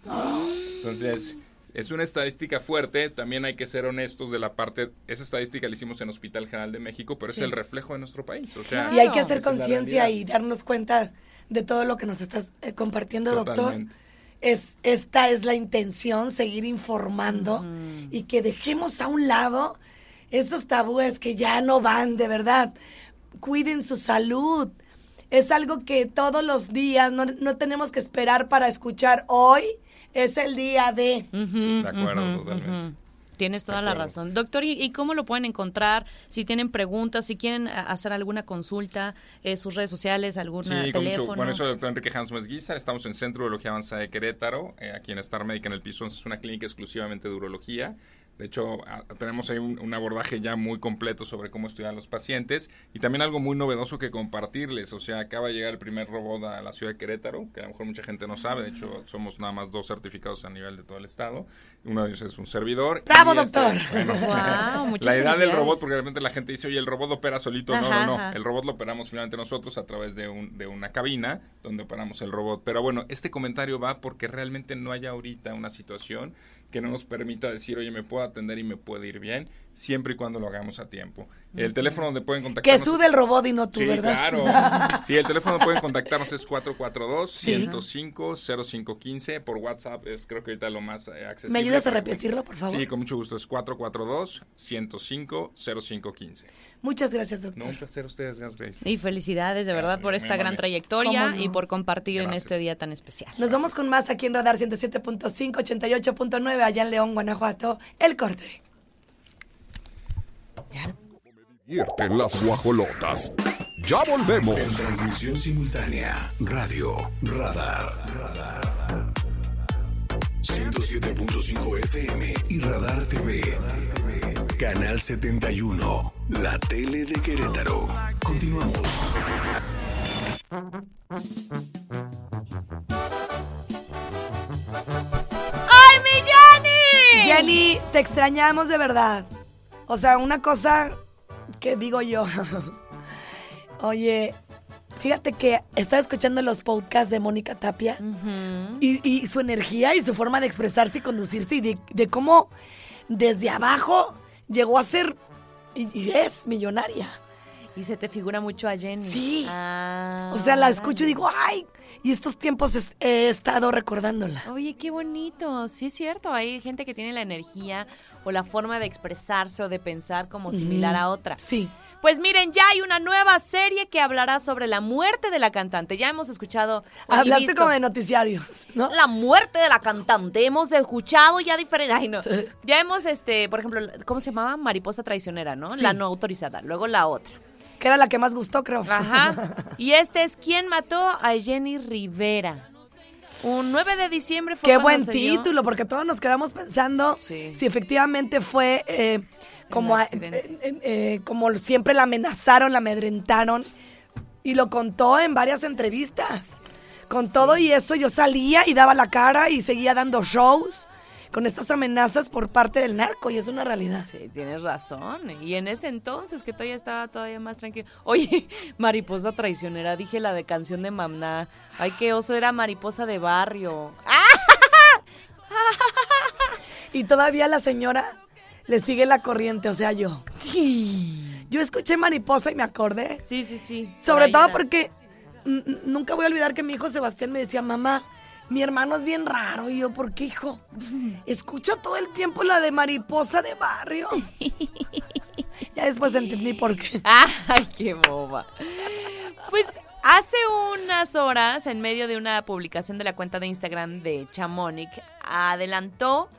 Entonces, es una estadística fuerte. También hay que ser honestos de la parte. Esa estadística la hicimos en Hospital General de México, pero Sí. es el reflejo de nuestro país. O sea, Y hay que hacer conciencia y darnos cuenta de todo lo que nos estás eh, compartiendo, doctor. Es, esta es la intención, seguir informando y que dejemos a un lado esos tabúes que ya no van, de verdad. Cuiden su salud. Es algo que todos los días no, no tenemos que esperar para escuchar. Hoy es el día de... De acuerdo, totalmente. Tienes toda la razón. Doctor, ¿y, y cómo lo pueden encontrar? Si tienen preguntas, si quieren a- hacer alguna consulta, eh, sus redes sociales, algún Sí, teléfono. Bueno, soy el doctor Enrique Hans Guizar. Estamos en Centro de Urología Avanzada de Querétaro, eh, aquí en Star Médica en el piso. Es una clínica exclusivamente de urología. De hecho, a- tenemos ahí un, un abordaje ya muy completo sobre cómo estudiar a los pacientes y también algo muy novedoso que compartirles. O sea, acaba de llegar el primer robot a la ciudad de Querétaro, que a lo mejor mucha gente no sabe. De hecho, somos nada más dos certificados a nivel de todo el estado. Uno de ellos es un servidor. ¡Bravo, este, doctor! bueno, Guau, muchas la idea del robot, porque de repente la gente dice, oye, el robot opera solito. no, no, no. ajá. El robot lo operamos finalmente nosotros a través de, un, de una cabina donde operamos el robot. Pero bueno, este comentario va porque realmente no hay ahorita una situación que no nos permita decir, oye, me puedo atender y me puede ir bien, siempre y cuando lo hagamos a tiempo. El teléfono donde pueden Que contactarnos... sude el robot y no tú, Sí, ¿verdad? claro. Sí, el teléfono donde pueden contactarnos es Sí. 442-105-0515. Por WhatsApp es creo que ahorita lo más eh, accesible. ¿Me ayudas a repetirlo, por favor? Sí, con mucho gusto. Es 442-105-0515. Muchas gracias, doctor. No, un placer a ustedes, Gas Grace. Y felicidades de verdad Gracias, por esta gran trayectoria y por compartir en Gracias. este día tan especial. Nos vamos con más aquí en Radar 107.5, 88.9, allá en León, Guanajuato. El corte. Divierte en las guajolotas. Ya volvemos. En transmisión simultánea, radio, radar, radar. 107.5 FM y Radar TV. Canal 71, la tele de Querétaro. Continuamos. ¡Ay, mi Jenny! Jenny, te extrañamos de verdad. O sea, una cosa que digo yo. Oye, fíjate que estaba escuchando los podcasts de Mónica Tapia y, y su energía y su forma de expresarse y conducirse y de, de cómo desde abajo llegó a ser y, y es millonaria. Y se te figura mucho a Jenny. Sí. Ah, O sea, la escucho y digo, ay, y estos tiempos es- he estado recordándola. Oye, qué bonito. Sí es cierto, hay gente que tiene la energía o la forma de expresarse o de pensar como similar a otra. Sí. Pues miren, ya hay una nueva serie que hablará sobre la muerte de la cantante. Ya hemos escuchado. Hablaste visto como de noticiarios, ¿no? La muerte de la cantante. Hemos escuchado ya diferentes. Ay, no. Ya hemos, este, por ejemplo, ¿cómo se llamaba? Mariposa traicionera, ¿no? Sí. La no autorizada. Luego la otra. Que era la que más gustó, creo. Ajá. Y este es ¿Quién mató a Jenny Rivera? Un 9 de diciembre fue Qué buen dio- título, porque todos nos quedamos pensando Sí. si efectivamente fue eh, como, a- eh, eh, eh, como siempre la amenazaron, la amedrentaron. Y lo contó en varias entrevistas. Con todo y eso yo salía y daba la cara y seguía dando shows con estas amenazas por parte del narco y es una realidad. Sí, tienes razón. Y en ese entonces, que todavía estaba todavía más tranquilo. Oye, mariposa traicionera, dije la de canción de Mamná. Ay, qué oso, era mariposa de barrio. Y todavía la señora le sigue la corriente, o sea, yo. Yo escuché mariposa y me acordé. Sí, sí, sí. Sobre todo porque nunca voy a olvidar que mi hijo Sebastián me decía, mamá, mi hermano es bien raro. Y yo, ¿por qué, hijo? Escucho todo el tiempo la de mariposa de barrio. ya después entendí por qué. Ay, qué boba. Pues hace unas horas, en medio de una publicación de la cuenta de Instagram de Chamonic, adelantó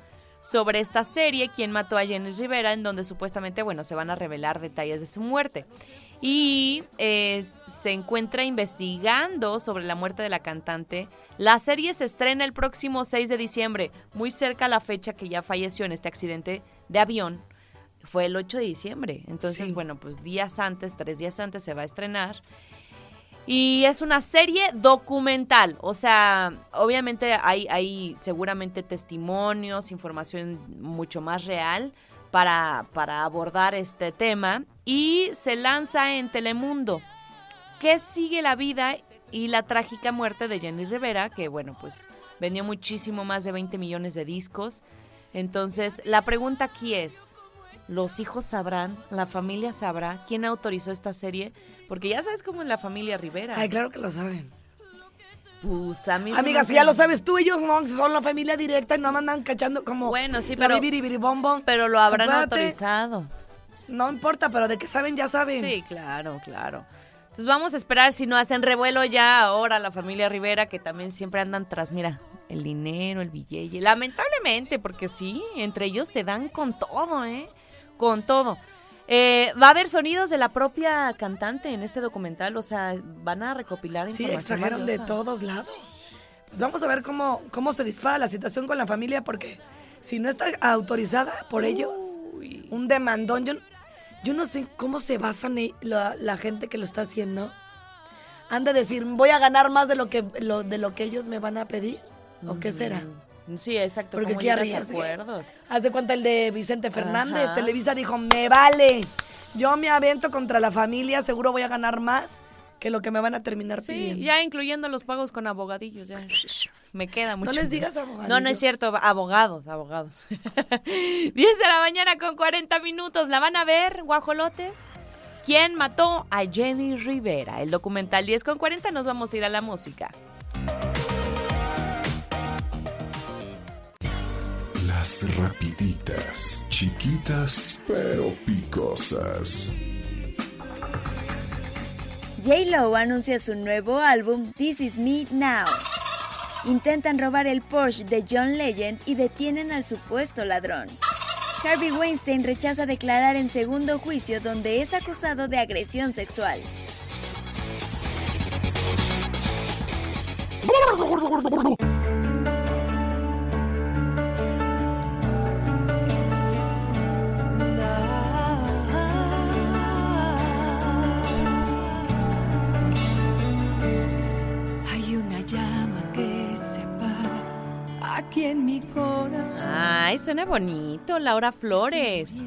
sobre esta serie, Quién mató a Jenny Rivera, en donde supuestamente, bueno, se van a revelar detalles de su muerte. Y eh, se encuentra investigando sobre la muerte de la cantante. La serie se estrena el próximo 6 de diciembre, muy cerca a la fecha que ya falleció en este accidente de avión. Fue el 8 de diciembre. Entonces, Sí. bueno, pues días antes, tres días antes se va a estrenar. Y es una serie documental, o sea, obviamente hay, hay seguramente testimonios, información mucho más real para, para abordar este tema y se lanza en Telemundo. ¿Qué sigue la vida y la trágica muerte de Jenny Rivera? Que bueno, pues vendió muchísimo más de 20 millones de discos. Entonces, la pregunta aquí es, ¿los hijos sabrán? ¿La familia sabrá? ¿Quién autorizó esta serie? Porque ya sabes cómo es la familia Rivera. Ay, claro que lo saben. Pues a mí Amiga, si ya lo sabes tú, ellos no, son la familia directa y no andan cachando como Bueno, sí, pero-. Pero lo habrán Acuérdate, autorizado. No importa, pero de que saben, ya saben. Sí, claro, claro. Entonces vamos a esperar si no hacen revuelo ya ahora la familia Rivera, que también siempre andan tras, mira, el dinero, el billete. Lamentablemente, porque sí, entre ellos se dan con todo, ¿eh? Con todo. Eh, va a haber sonidos de la propia cantante en este documental, o sea, van a recopilar Sí, información extrajeron de todos lados. Pues vamos a ver cómo, cómo se dispara la situación con la familia, porque si no está autorizada por ellos, un demandón, yo, yo no sé cómo se basan e- la, la gente que lo está haciendo. Han de decir, voy a ganar más de lo que, lo, de lo que ellos me van a pedir, ¿o qué será? Sí, exacto. Porque ¿cómo qué acuerdos? Haz de cuenta el de Vicente Fernández. Ajá. Televisa dijo, me vale. Yo me avento contra la familia, seguro voy a ganar más que lo que me van a terminar Sí, pidiendo. ya incluyendo los pagos con abogadillos, ya. Me queda mucho. les digas abogadillos. No, no es cierto, abogados, abogados. 10 de la mañana con 40 minutos. ¿La van a ver, guajolotes? ¿Quién mató a Jenny Rivera? El documental 10 con 40 nos vamos a ir a la música. Las rapiditas, chiquitas pero picosas. J-Lo anuncia su nuevo álbum This Is Me Now. Intentan robar el Porsche de John Legend y detienen al supuesto ladrón. Harvey Weinstein rechaza declarar en segundo juicio donde es acusado de agresión sexual. suena bonito, Laura Flores.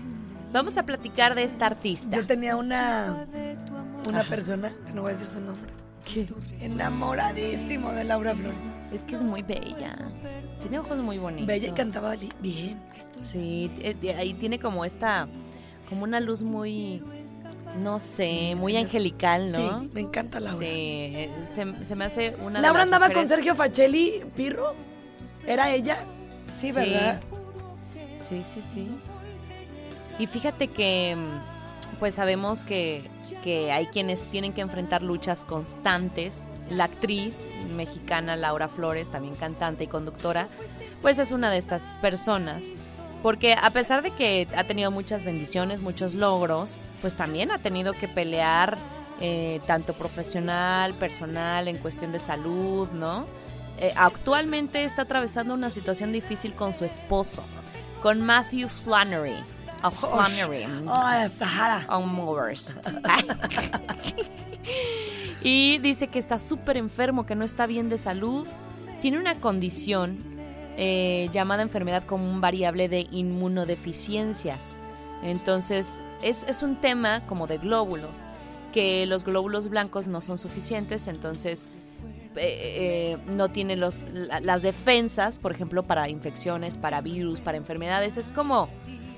Vamos a platicar de esta artista. Yo tenía una, una persona, no voy a decir su nombre, ¿Qué? enamoradísimo de Laura Flores. Es que es muy bella. Tiene ojos muy bonitos. Bella y cantaba bien. Sí, eh, ahí tiene como esta, como una luz muy, no sé, muy angelical, ¿no? Sí, me encanta Laura. Sí, eh, se, se me hace una de Laura las andaba con Sergio Facelli Pirro. ¿Era ella? Sí, ¿verdad? Sí, sí, sí. Y fíjate que, mm, pues sabemos que, que hay quienes tienen que enfrentar luchas constantes. La actriz mexicana Laura Flores, también cantante y conductora, pues es una de estas personas. Porque a pesar de que ha tenido muchas bendiciones, muchos logros, pues también ha tenido que pelear eh, tanto profesional, personal, en cuestión de salud, ¿no? Eh, actualmente está atravesando una situación difícil con su esposo, con Matthew Flannery. O Flannery. Oh, Sahara. Y dice que está súper enfermo, que no está bien de salud. Tiene una condición eh, llamada enfermedad común variable de inmunodeficiencia. Entonces, es, es un tema como de glóbulos, que los glóbulos blancos no son suficientes, entonces eh, eh, no tiene los, la- las defensas, por ejemplo, para infecciones, para virus, para enfermedades. Es como,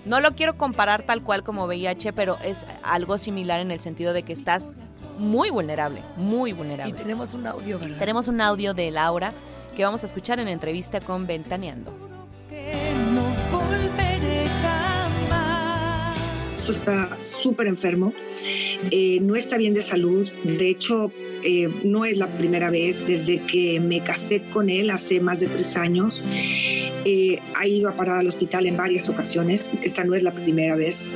no lo quiero comparar tal cual como VIH, pero es algo similar en el sentido de que estás muy vulnerable, muy Y vulnerable. tenemos un audio, ¿verdad? Tenemos un audio de Laura que vamos a escuchar en entrevista con Ventaneando. Que no volveré jamás. esposo está súper enfermo, eh, no está bien de salud. De hecho, eh, no es la primera vez desde que me casé con él hace más de tres años. Eh, ha ido a parar al hospital en varias ocasiones. Esta no es la primera vez.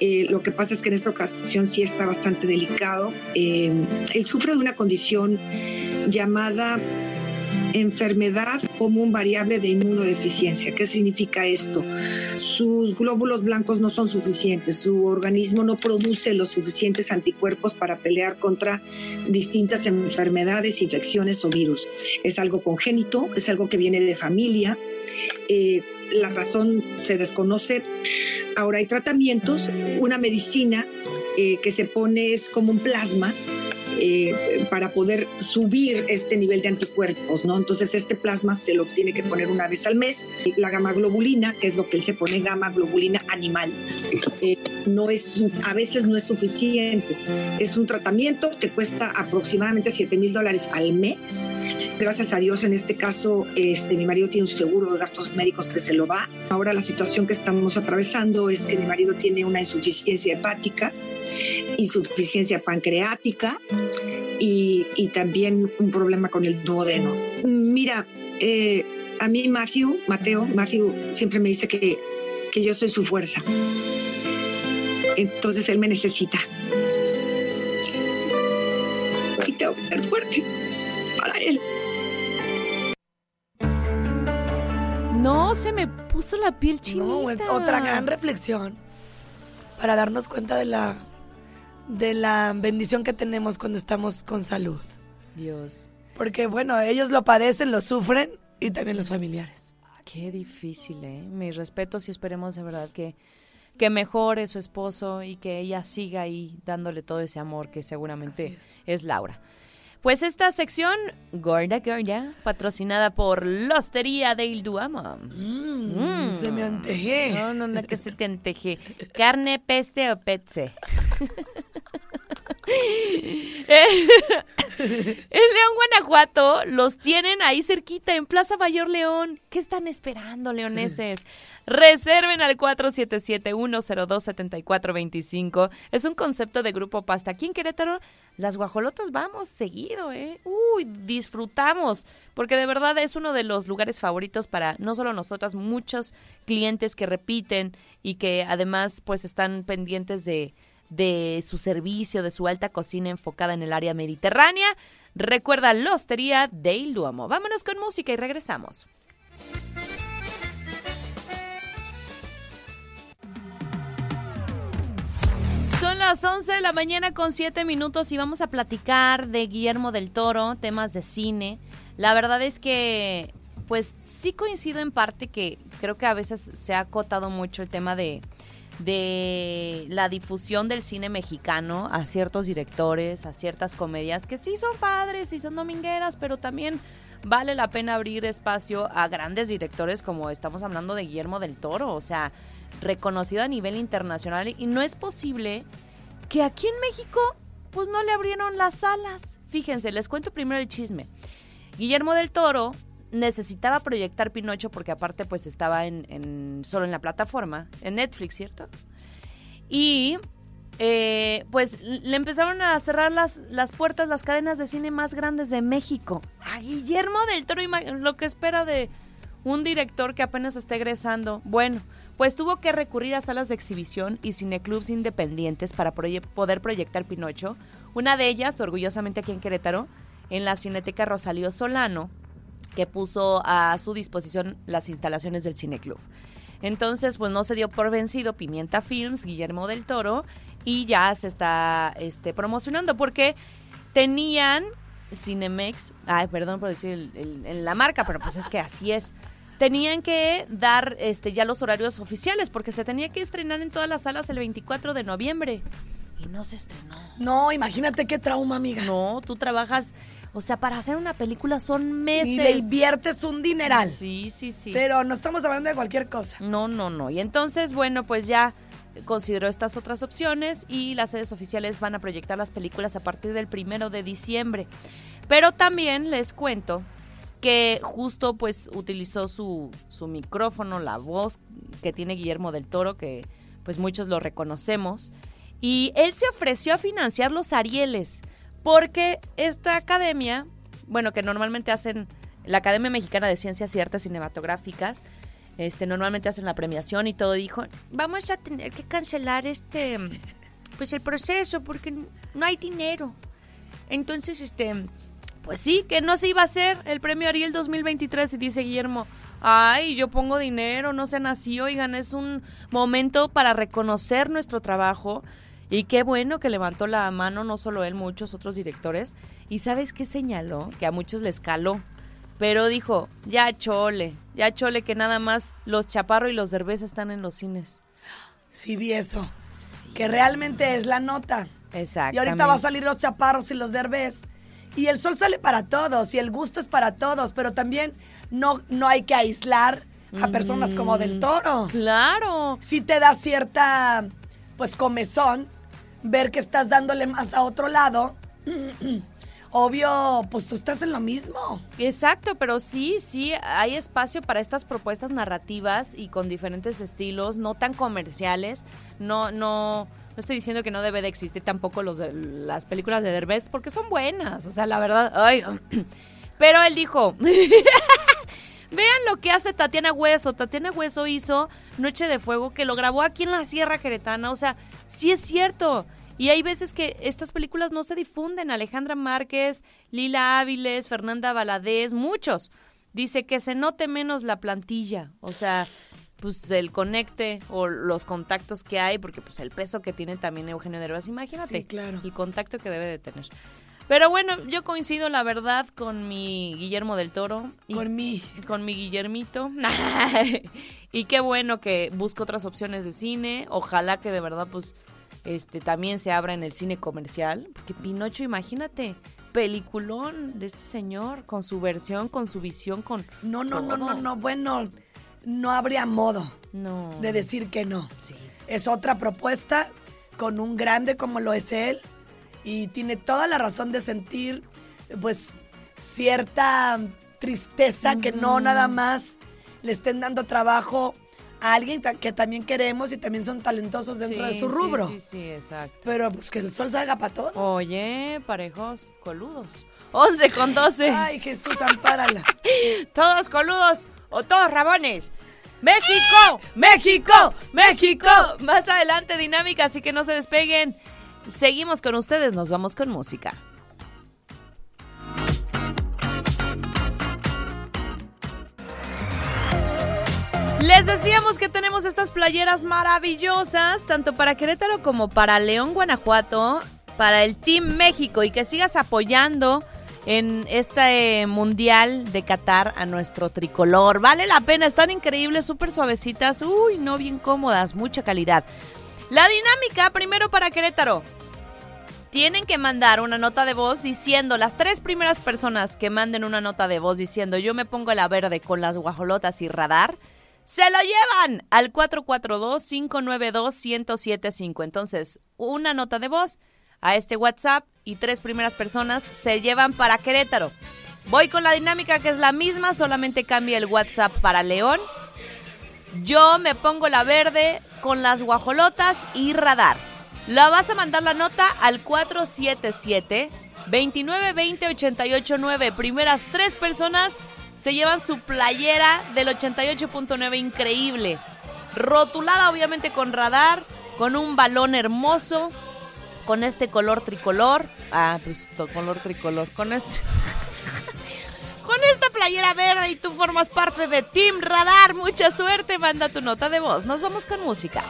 Eh, lo que pasa es que en esta ocasión sí está bastante delicado. Eh, él sufre de una condición llamada enfermedad como un variable de inmunodeficiencia. ¿Qué significa esto? Sus glóbulos blancos no son suficientes, su organismo no produce los suficientes anticuerpos para pelear contra distintas enfermedades, infecciones o virus. Es algo congénito, es algo que viene de familia. Eh, la razón se desconoce. Ahora hay tratamientos, una medicina eh, que se pone es como un plasma eh, para poder subir este nivel de anticuerpos, ¿no? Entonces este plasma se lo tiene que poner una vez al mes. La gamma globulina, que es lo que él se pone, gamma globulina animal, eh, no es, a veces no es suficiente. Es un tratamiento que cuesta aproximadamente 7 mil dólares al mes. Gracias a Dios, en este caso, este, mi marido tiene un seguro de gastos médicos que se lo da. Ahora la situación que estamos atravesando es que mi marido tiene una insuficiencia hepática, insuficiencia pancreática y, y también un problema con el duodeno. Mira, eh, a mí Matthew, Mateo, Matthew siempre me dice que, que yo soy su fuerza. Entonces él me necesita. Y tengo que ser fuerte para él. No, se me puso la piel chinita. No, es otra gran reflexión para darnos cuenta de la de la bendición que tenemos cuando estamos con salud. Dios. Porque bueno, ellos lo padecen, lo sufren y también los familiares. Qué difícil, ¿eh? Mis respetos y esperemos de verdad que, que mejore su esposo y que ella siga ahí dándole todo ese amor que seguramente es. Laura. Pues esta sección, Gorda Gorda, patrocinada por Lostería del Duamo. Mm, Se me antejé. No, no, no, que se te anteje. Carne, peste o petse. en León, Guanajuato, los tienen ahí cerquita, en Plaza Mayor León. ¿Qué están esperando, leoneses? Reserven al 477-102-7425. Es un concepto de grupo pasta. Aquí en Querétaro, las guajolotas vamos seguido, ¿eh? Uy, disfrutamos, porque de verdad es uno de los lugares favoritos para no solo nosotras, muchos clientes que repiten y que además pues están pendientes de de su servicio, de su alta cocina enfocada en el área mediterránea. Recuerda la Hostería del Duomo. Vámonos con música y regresamos. Son las 11 de la mañana con 7 minutos y vamos a platicar de Guillermo del Toro, temas de cine. La verdad es que, pues sí coincido en parte que creo que a veces se ha acotado mucho el tema de, de la difusión del cine mexicano a ciertos directores, a ciertas comedias que sí son padres y son domingueras, pero también vale la pena abrir espacio a grandes directores como estamos hablando de Guillermo del Toro, o sea, reconocido a nivel internacional y no es posible que aquí en México pues no le abrieron las salas. Fíjense, les cuento primero el chisme. Guillermo del Toro necesitaba proyectar Pinocho porque aparte pues estaba en, solo en la plataforma, en Netflix, ¿cierto? Y eh, pues le empezaron a cerrar las, las puertas las cadenas de cine más grandes de México. A Guillermo del Toro, lo que espera de un director que apenas está egresando. Bueno, pues tuvo que recurrir a salas de exhibición y cineclubs independientes para poder proyectar Pinocho. Una de ellas, orgullosamente aquí en Querétaro, en la Cineteca Rosalío Solano, que puso a su disposición las instalaciones del Cineclub. Entonces, pues no se dio por vencido Pimienta Films, Guillermo del Toro, y ya se está este, promocionando porque tenían Cinemex, ay, perdón por decir el- el- el- la marca, pero pues es que así es. Tenían que dar este, ya los horarios oficiales porque se tenía que estrenar en todas las salas el 24 de noviembre. Y no se estrenó. No, imagínate qué trauma, amiga. No, tú trabajas, o sea, para hacer una película son meses. Y le inviertes un dineral. Sí, sí, sí. Pero no estamos hablando de cualquier cosa. No, no, no. Y entonces, bueno, pues ya consideró estas otras opciones y las sedes oficiales van a proyectar las películas a partir del primero de diciembre. Pero también les cuento que justo pues utilizó su, su micrófono, la voz que tiene Guillermo del Toro, que pues muchos lo reconocemos. Y él se ofreció a financiar los Arieles, porque esta academia, bueno, que normalmente hacen la Academia Mexicana de Ciencias y Artes Cinematográficas, este, normalmente hacen la premiación y todo, dijo, vamos a tener que cancelar este, pues el proceso, porque no hay dinero. Entonces, este, pues sí, que no se iba a hacer el premio Ariel 2023 y dice Guillermo, ay, yo pongo dinero, no sean así, oigan, es un momento para reconocer nuestro trabajo y qué bueno que levantó la mano, no solo él, muchos otros directores. ¿Y sabes qué señaló? Que a muchos les caló. Pero dijo, ya chole, ya chole que nada más los Chaparro y los Derbez están en los cines. Sí, vi eso. Que realmente es la nota. Exacto. Y ahorita va a salir los chaparros y los derbés. Y el sol sale para todos y el gusto es para todos, pero también no, no hay que aislar a personas como del toro. Claro. Sí te da cierta, pues, comezón ver que estás dándole más a otro lado. Obvio, pues tú estás en lo mismo. Exacto, pero sí, sí, hay espacio para estas propuestas narrativas y con diferentes estilos, no tan comerciales. No, no, no estoy diciendo que no debe de existir tampoco los de- las películas de Derbez, porque son buenas. O sea, la verdad, ay. Pero él dijo. Vean lo que hace Tatiana Hueso. Tatiana Hueso hizo Noche de Fuego, que lo grabó aquí en la Sierra Queretana. O sea, sí es cierto. Y hay veces que estas películas no se difunden. Alejandra Márquez, Lila Áviles, Fernanda Valadez, muchos. Dice que se note menos la plantilla. O sea, pues el conecte o los contactos que hay, porque pues el peso que tiene también Eugenio Derbez, imagínate. Sí, claro. El contacto que debe de tener. Pero bueno, yo coincido la verdad con mi Guillermo del Toro. y- Con mí. Con mi Guillermito. y qué bueno que busque otras opciones de cine. Ojalá que de verdad pues este también se abra en el cine comercial. Porque Pinocho, imagínate, peliculón de este señor, con su versión, con su visión, con... No, no, no, no, no. Bueno, no habría modo No. de decir que no. Sí. Es otra propuesta con un grande como lo es él y tiene toda la razón de sentir pues cierta tristeza que no nada más le estén dando trabajo a alguien que también queremos y también son talentosos dentro de Sí, su sí, rubro. Sí, sí, exacto. Pero pues que el sol salga para todo. Oye, parejos coludos. 11 con 12. Ay, Jesús, ampárala. todos coludos o todos rabones. ¡México! ¡México! ¡México! Más adelante dinámica, así que no se despeguen. Seguimos con ustedes, nos vamos con música. Les decíamos que tenemos estas playeras maravillosas, tanto para Querétaro como para León, Guanajuato, para el Team México y que sigas apoyando en este Mundial de Qatar a nuestro tricolor. Vale la pena, están increíbles, súper suavecitas, uy, no bien cómodas, mucha calidad. La dinámica, primero para Querétaro. Tienen que mandar una nota de voz diciendo, las tres primeras personas que manden una nota de voz diciendo yo me pongo la verde con las guajolotas y radar, se lo llevan al 442-592-1075. Entonces, una nota de voz a este WhatsApp y tres primeras personas se llevan para Querétaro. Voy con la dinámica que es la misma, solamente cambia el WhatsApp para León. Yo me pongo la verde con las guajolotas y radar. La vas a mandar la nota al 477 2920 889. Primeras tres personas se llevan su playera del 88.9 increíble. Rotulada obviamente con radar, con un balón hermoso, con este color tricolor. Ah, pues color tricolor. Con este. con esta playera verde y tú formas parte de Team Radar. Mucha suerte, manda tu nota de voz. Nos vamos con música.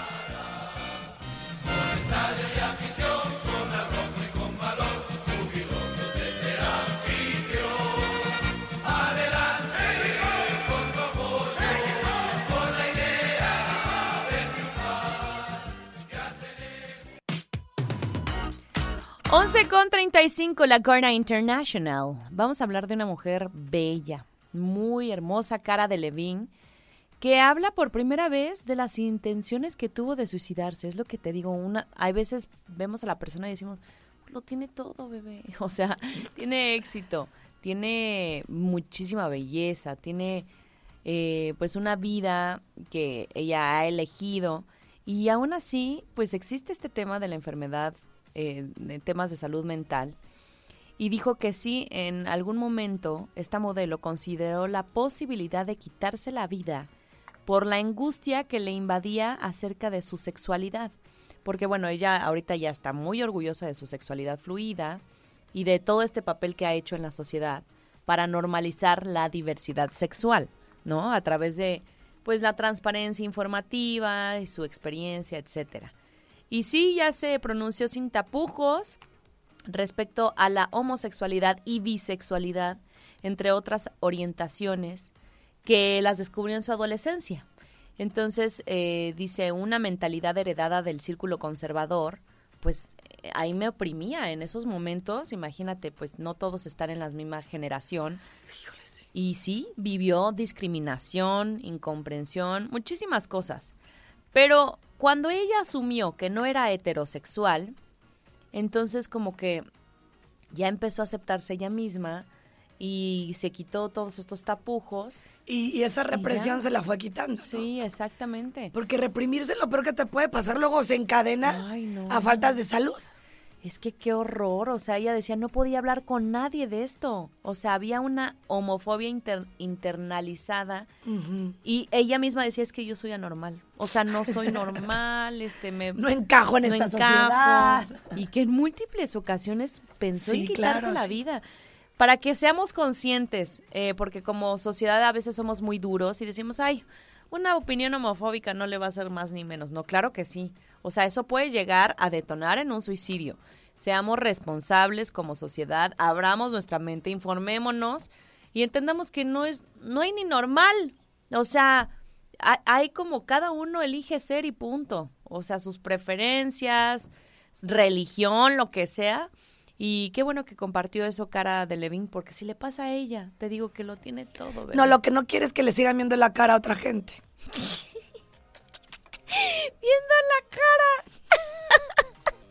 Once con 35, la Corna International. Vamos a hablar de una mujer bella, muy hermosa, cara de Levine, que habla por primera vez de las intenciones que tuvo de suicidarse. Es lo que te digo, una, hay veces vemos a la persona y decimos, lo tiene todo, bebé. O sea, tiene éxito, tiene muchísima belleza, tiene eh, pues una vida que ella ha elegido y aún así pues existe este tema de la enfermedad, eh, de temas de salud mental y dijo que sí, en algún momento esta modelo consideró la posibilidad de quitarse la vida por la angustia que le invadía acerca de su sexualidad. Porque bueno, ella ahorita ya está muy orgullosa de su sexualidad fluida, y de todo este papel que ha hecho en la sociedad para normalizar la diversidad sexual, ¿no? A través de pues la transparencia informativa y su experiencia, etcétera. Y sí, ya se pronunció sin tapujos respecto a la homosexualidad y bisexualidad, entre otras orientaciones que las descubrió en su adolescencia. Entonces, eh, dice, una mentalidad heredada del círculo conservador, pues eh, ahí me oprimía en esos momentos, imagínate, pues no todos están en la misma generación. Y sí, vivió discriminación, incomprensión, muchísimas cosas. Pero cuando ella asumió que no era heterosexual, entonces como que ya empezó a aceptarse ella misma y se quitó todos estos tapujos. Y, y esa represión se la fue quitando. ¿no? Sí, exactamente. Porque reprimirse es lo peor que te puede pasar, luego se encadena Ay, no. a faltas de salud. Es que qué horror, o sea, ella decía, no podía hablar con nadie de esto. O sea, había una homofobia inter- internalizada y ella misma decía, es que yo soy anormal. O sea, no soy normal, este, me... No encajo en no esta encajo. sociedad. Y que en múltiples ocasiones pensó Sí, en quitarse claro, la sí. vida. Para que seamos conscientes, eh, porque como sociedad a veces somos muy duros y decimos, ay, una opinión homofóbica no le va a hacer más ni menos. No, claro que sí. O sea, eso puede llegar a detonar en un suicidio. Seamos responsables como sociedad, abramos nuestra mente, informémonos y entendamos que no es, no hay ni normal. O sea, ha- hay como cada uno elige ser y punto. O sea, sus preferencias, religión, lo que sea. Y qué bueno que compartió eso Cara de Levin, porque si le pasa a ella, te digo que lo tiene todo. ¿verdad? No, lo que no quiere es que le sigan viendo la cara a otra gente. viendo la cara.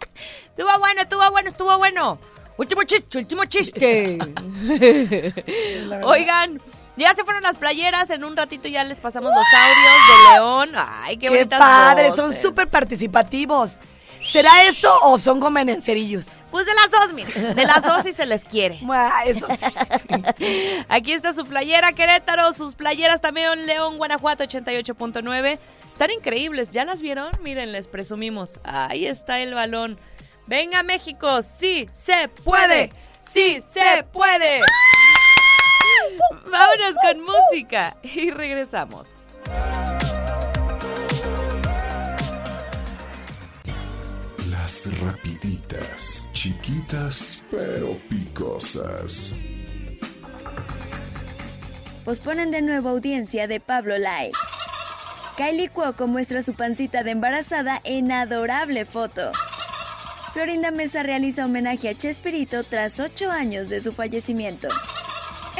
estuvo bueno, estuvo bueno, estuvo bueno. Último chiste, último chiste. Oigan, ya se fueron las playeras. En un ratito ya les pasamos los audios de León. Ay, qué, Qué, padre, son súper participativos. ¿Será eso o son convenencerillos? Pues de las dos, miren. De las dos si se les quiere. Eso sí. Aquí está su playera Querétaro, sus playeras también León, Guanajuato 88.9. Están increíbles, ¿ya las vieron? Miren, les presumimos. Ahí está el balón. Venga México, sí se puede. Sí se puede. Vámonos con música y regresamos. Rapiditas, chiquitas pero picosas. Posponen de nuevo audiencia de Pablo Live. Kylie Cuoco muestra su pancita de embarazada en adorable foto. Florinda Mesa realiza homenaje a Chespirito tras ocho años de su fallecimiento.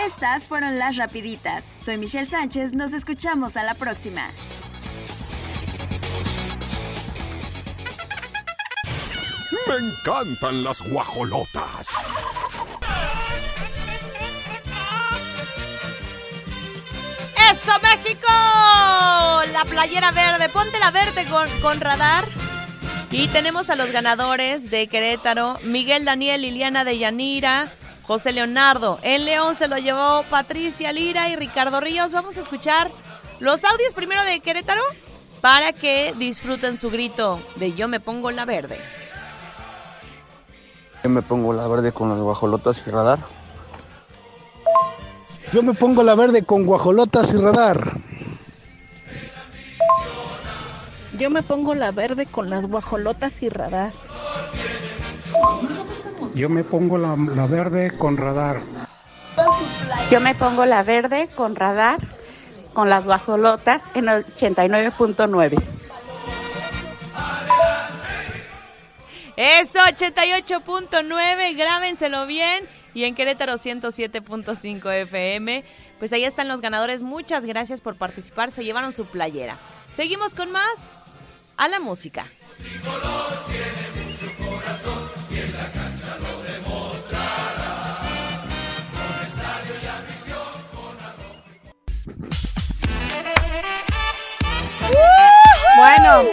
Estas fueron las rapiditas. Soy Michelle Sánchez, nos escuchamos a la próxima. Me encantan las guajolotas. ¡Eso, México! La playera verde. Ponte la verde con, con radar. Y tenemos a los ganadores de Querétaro: Miguel Daniel, Liliana de Yanira, José Leonardo. En León se lo llevó Patricia Lira y Ricardo Ríos. Vamos a escuchar los audios primero de Querétaro para que disfruten su grito de Yo me pongo la verde. Yo me pongo la verde con las guajolotas y radar. Yo me pongo la verde con guajolotas y radar. Yo me pongo la verde con las guajolotas y radar. Yo me pongo la, la verde con radar. Yo me pongo la verde con radar, con las guajolotas en el 89.9. Eso, 88.9, grábenselo bien. Y en Querétaro 107.5 FM. Pues ahí están los ganadores. Muchas gracias por participar. Se llevaron su playera. Seguimos con más a la música. Bueno,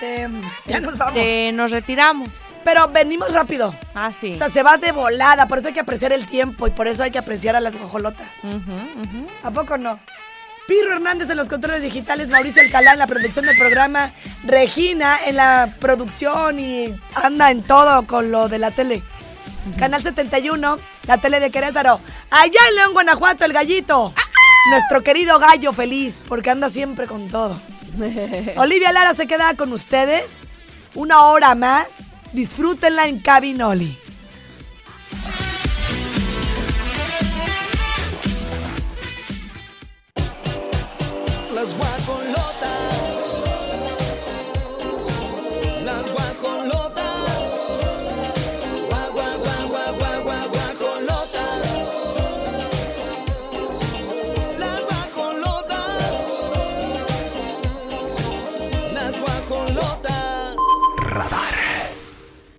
este, ya nos vamos. Este, nos retiramos. Pero venimos rápido. Ah, sí. O sea, se va de volada, por eso hay que apreciar el tiempo y por eso hay que apreciar a las guajolotas. ¿A poco no? Pirro Hernández en los controles digitales, Mauricio Alcalá en la producción del programa, Regina en la producción y anda en todo con lo de la tele. Canal 71, la tele de Querétaro. Allá en León, Guanajuato, el gallito. Nuestro querido gallo feliz, porque anda siempre con todo. Olivia Lara se queda con ustedes una hora más. Disfrútenla en Cabinoli. Las.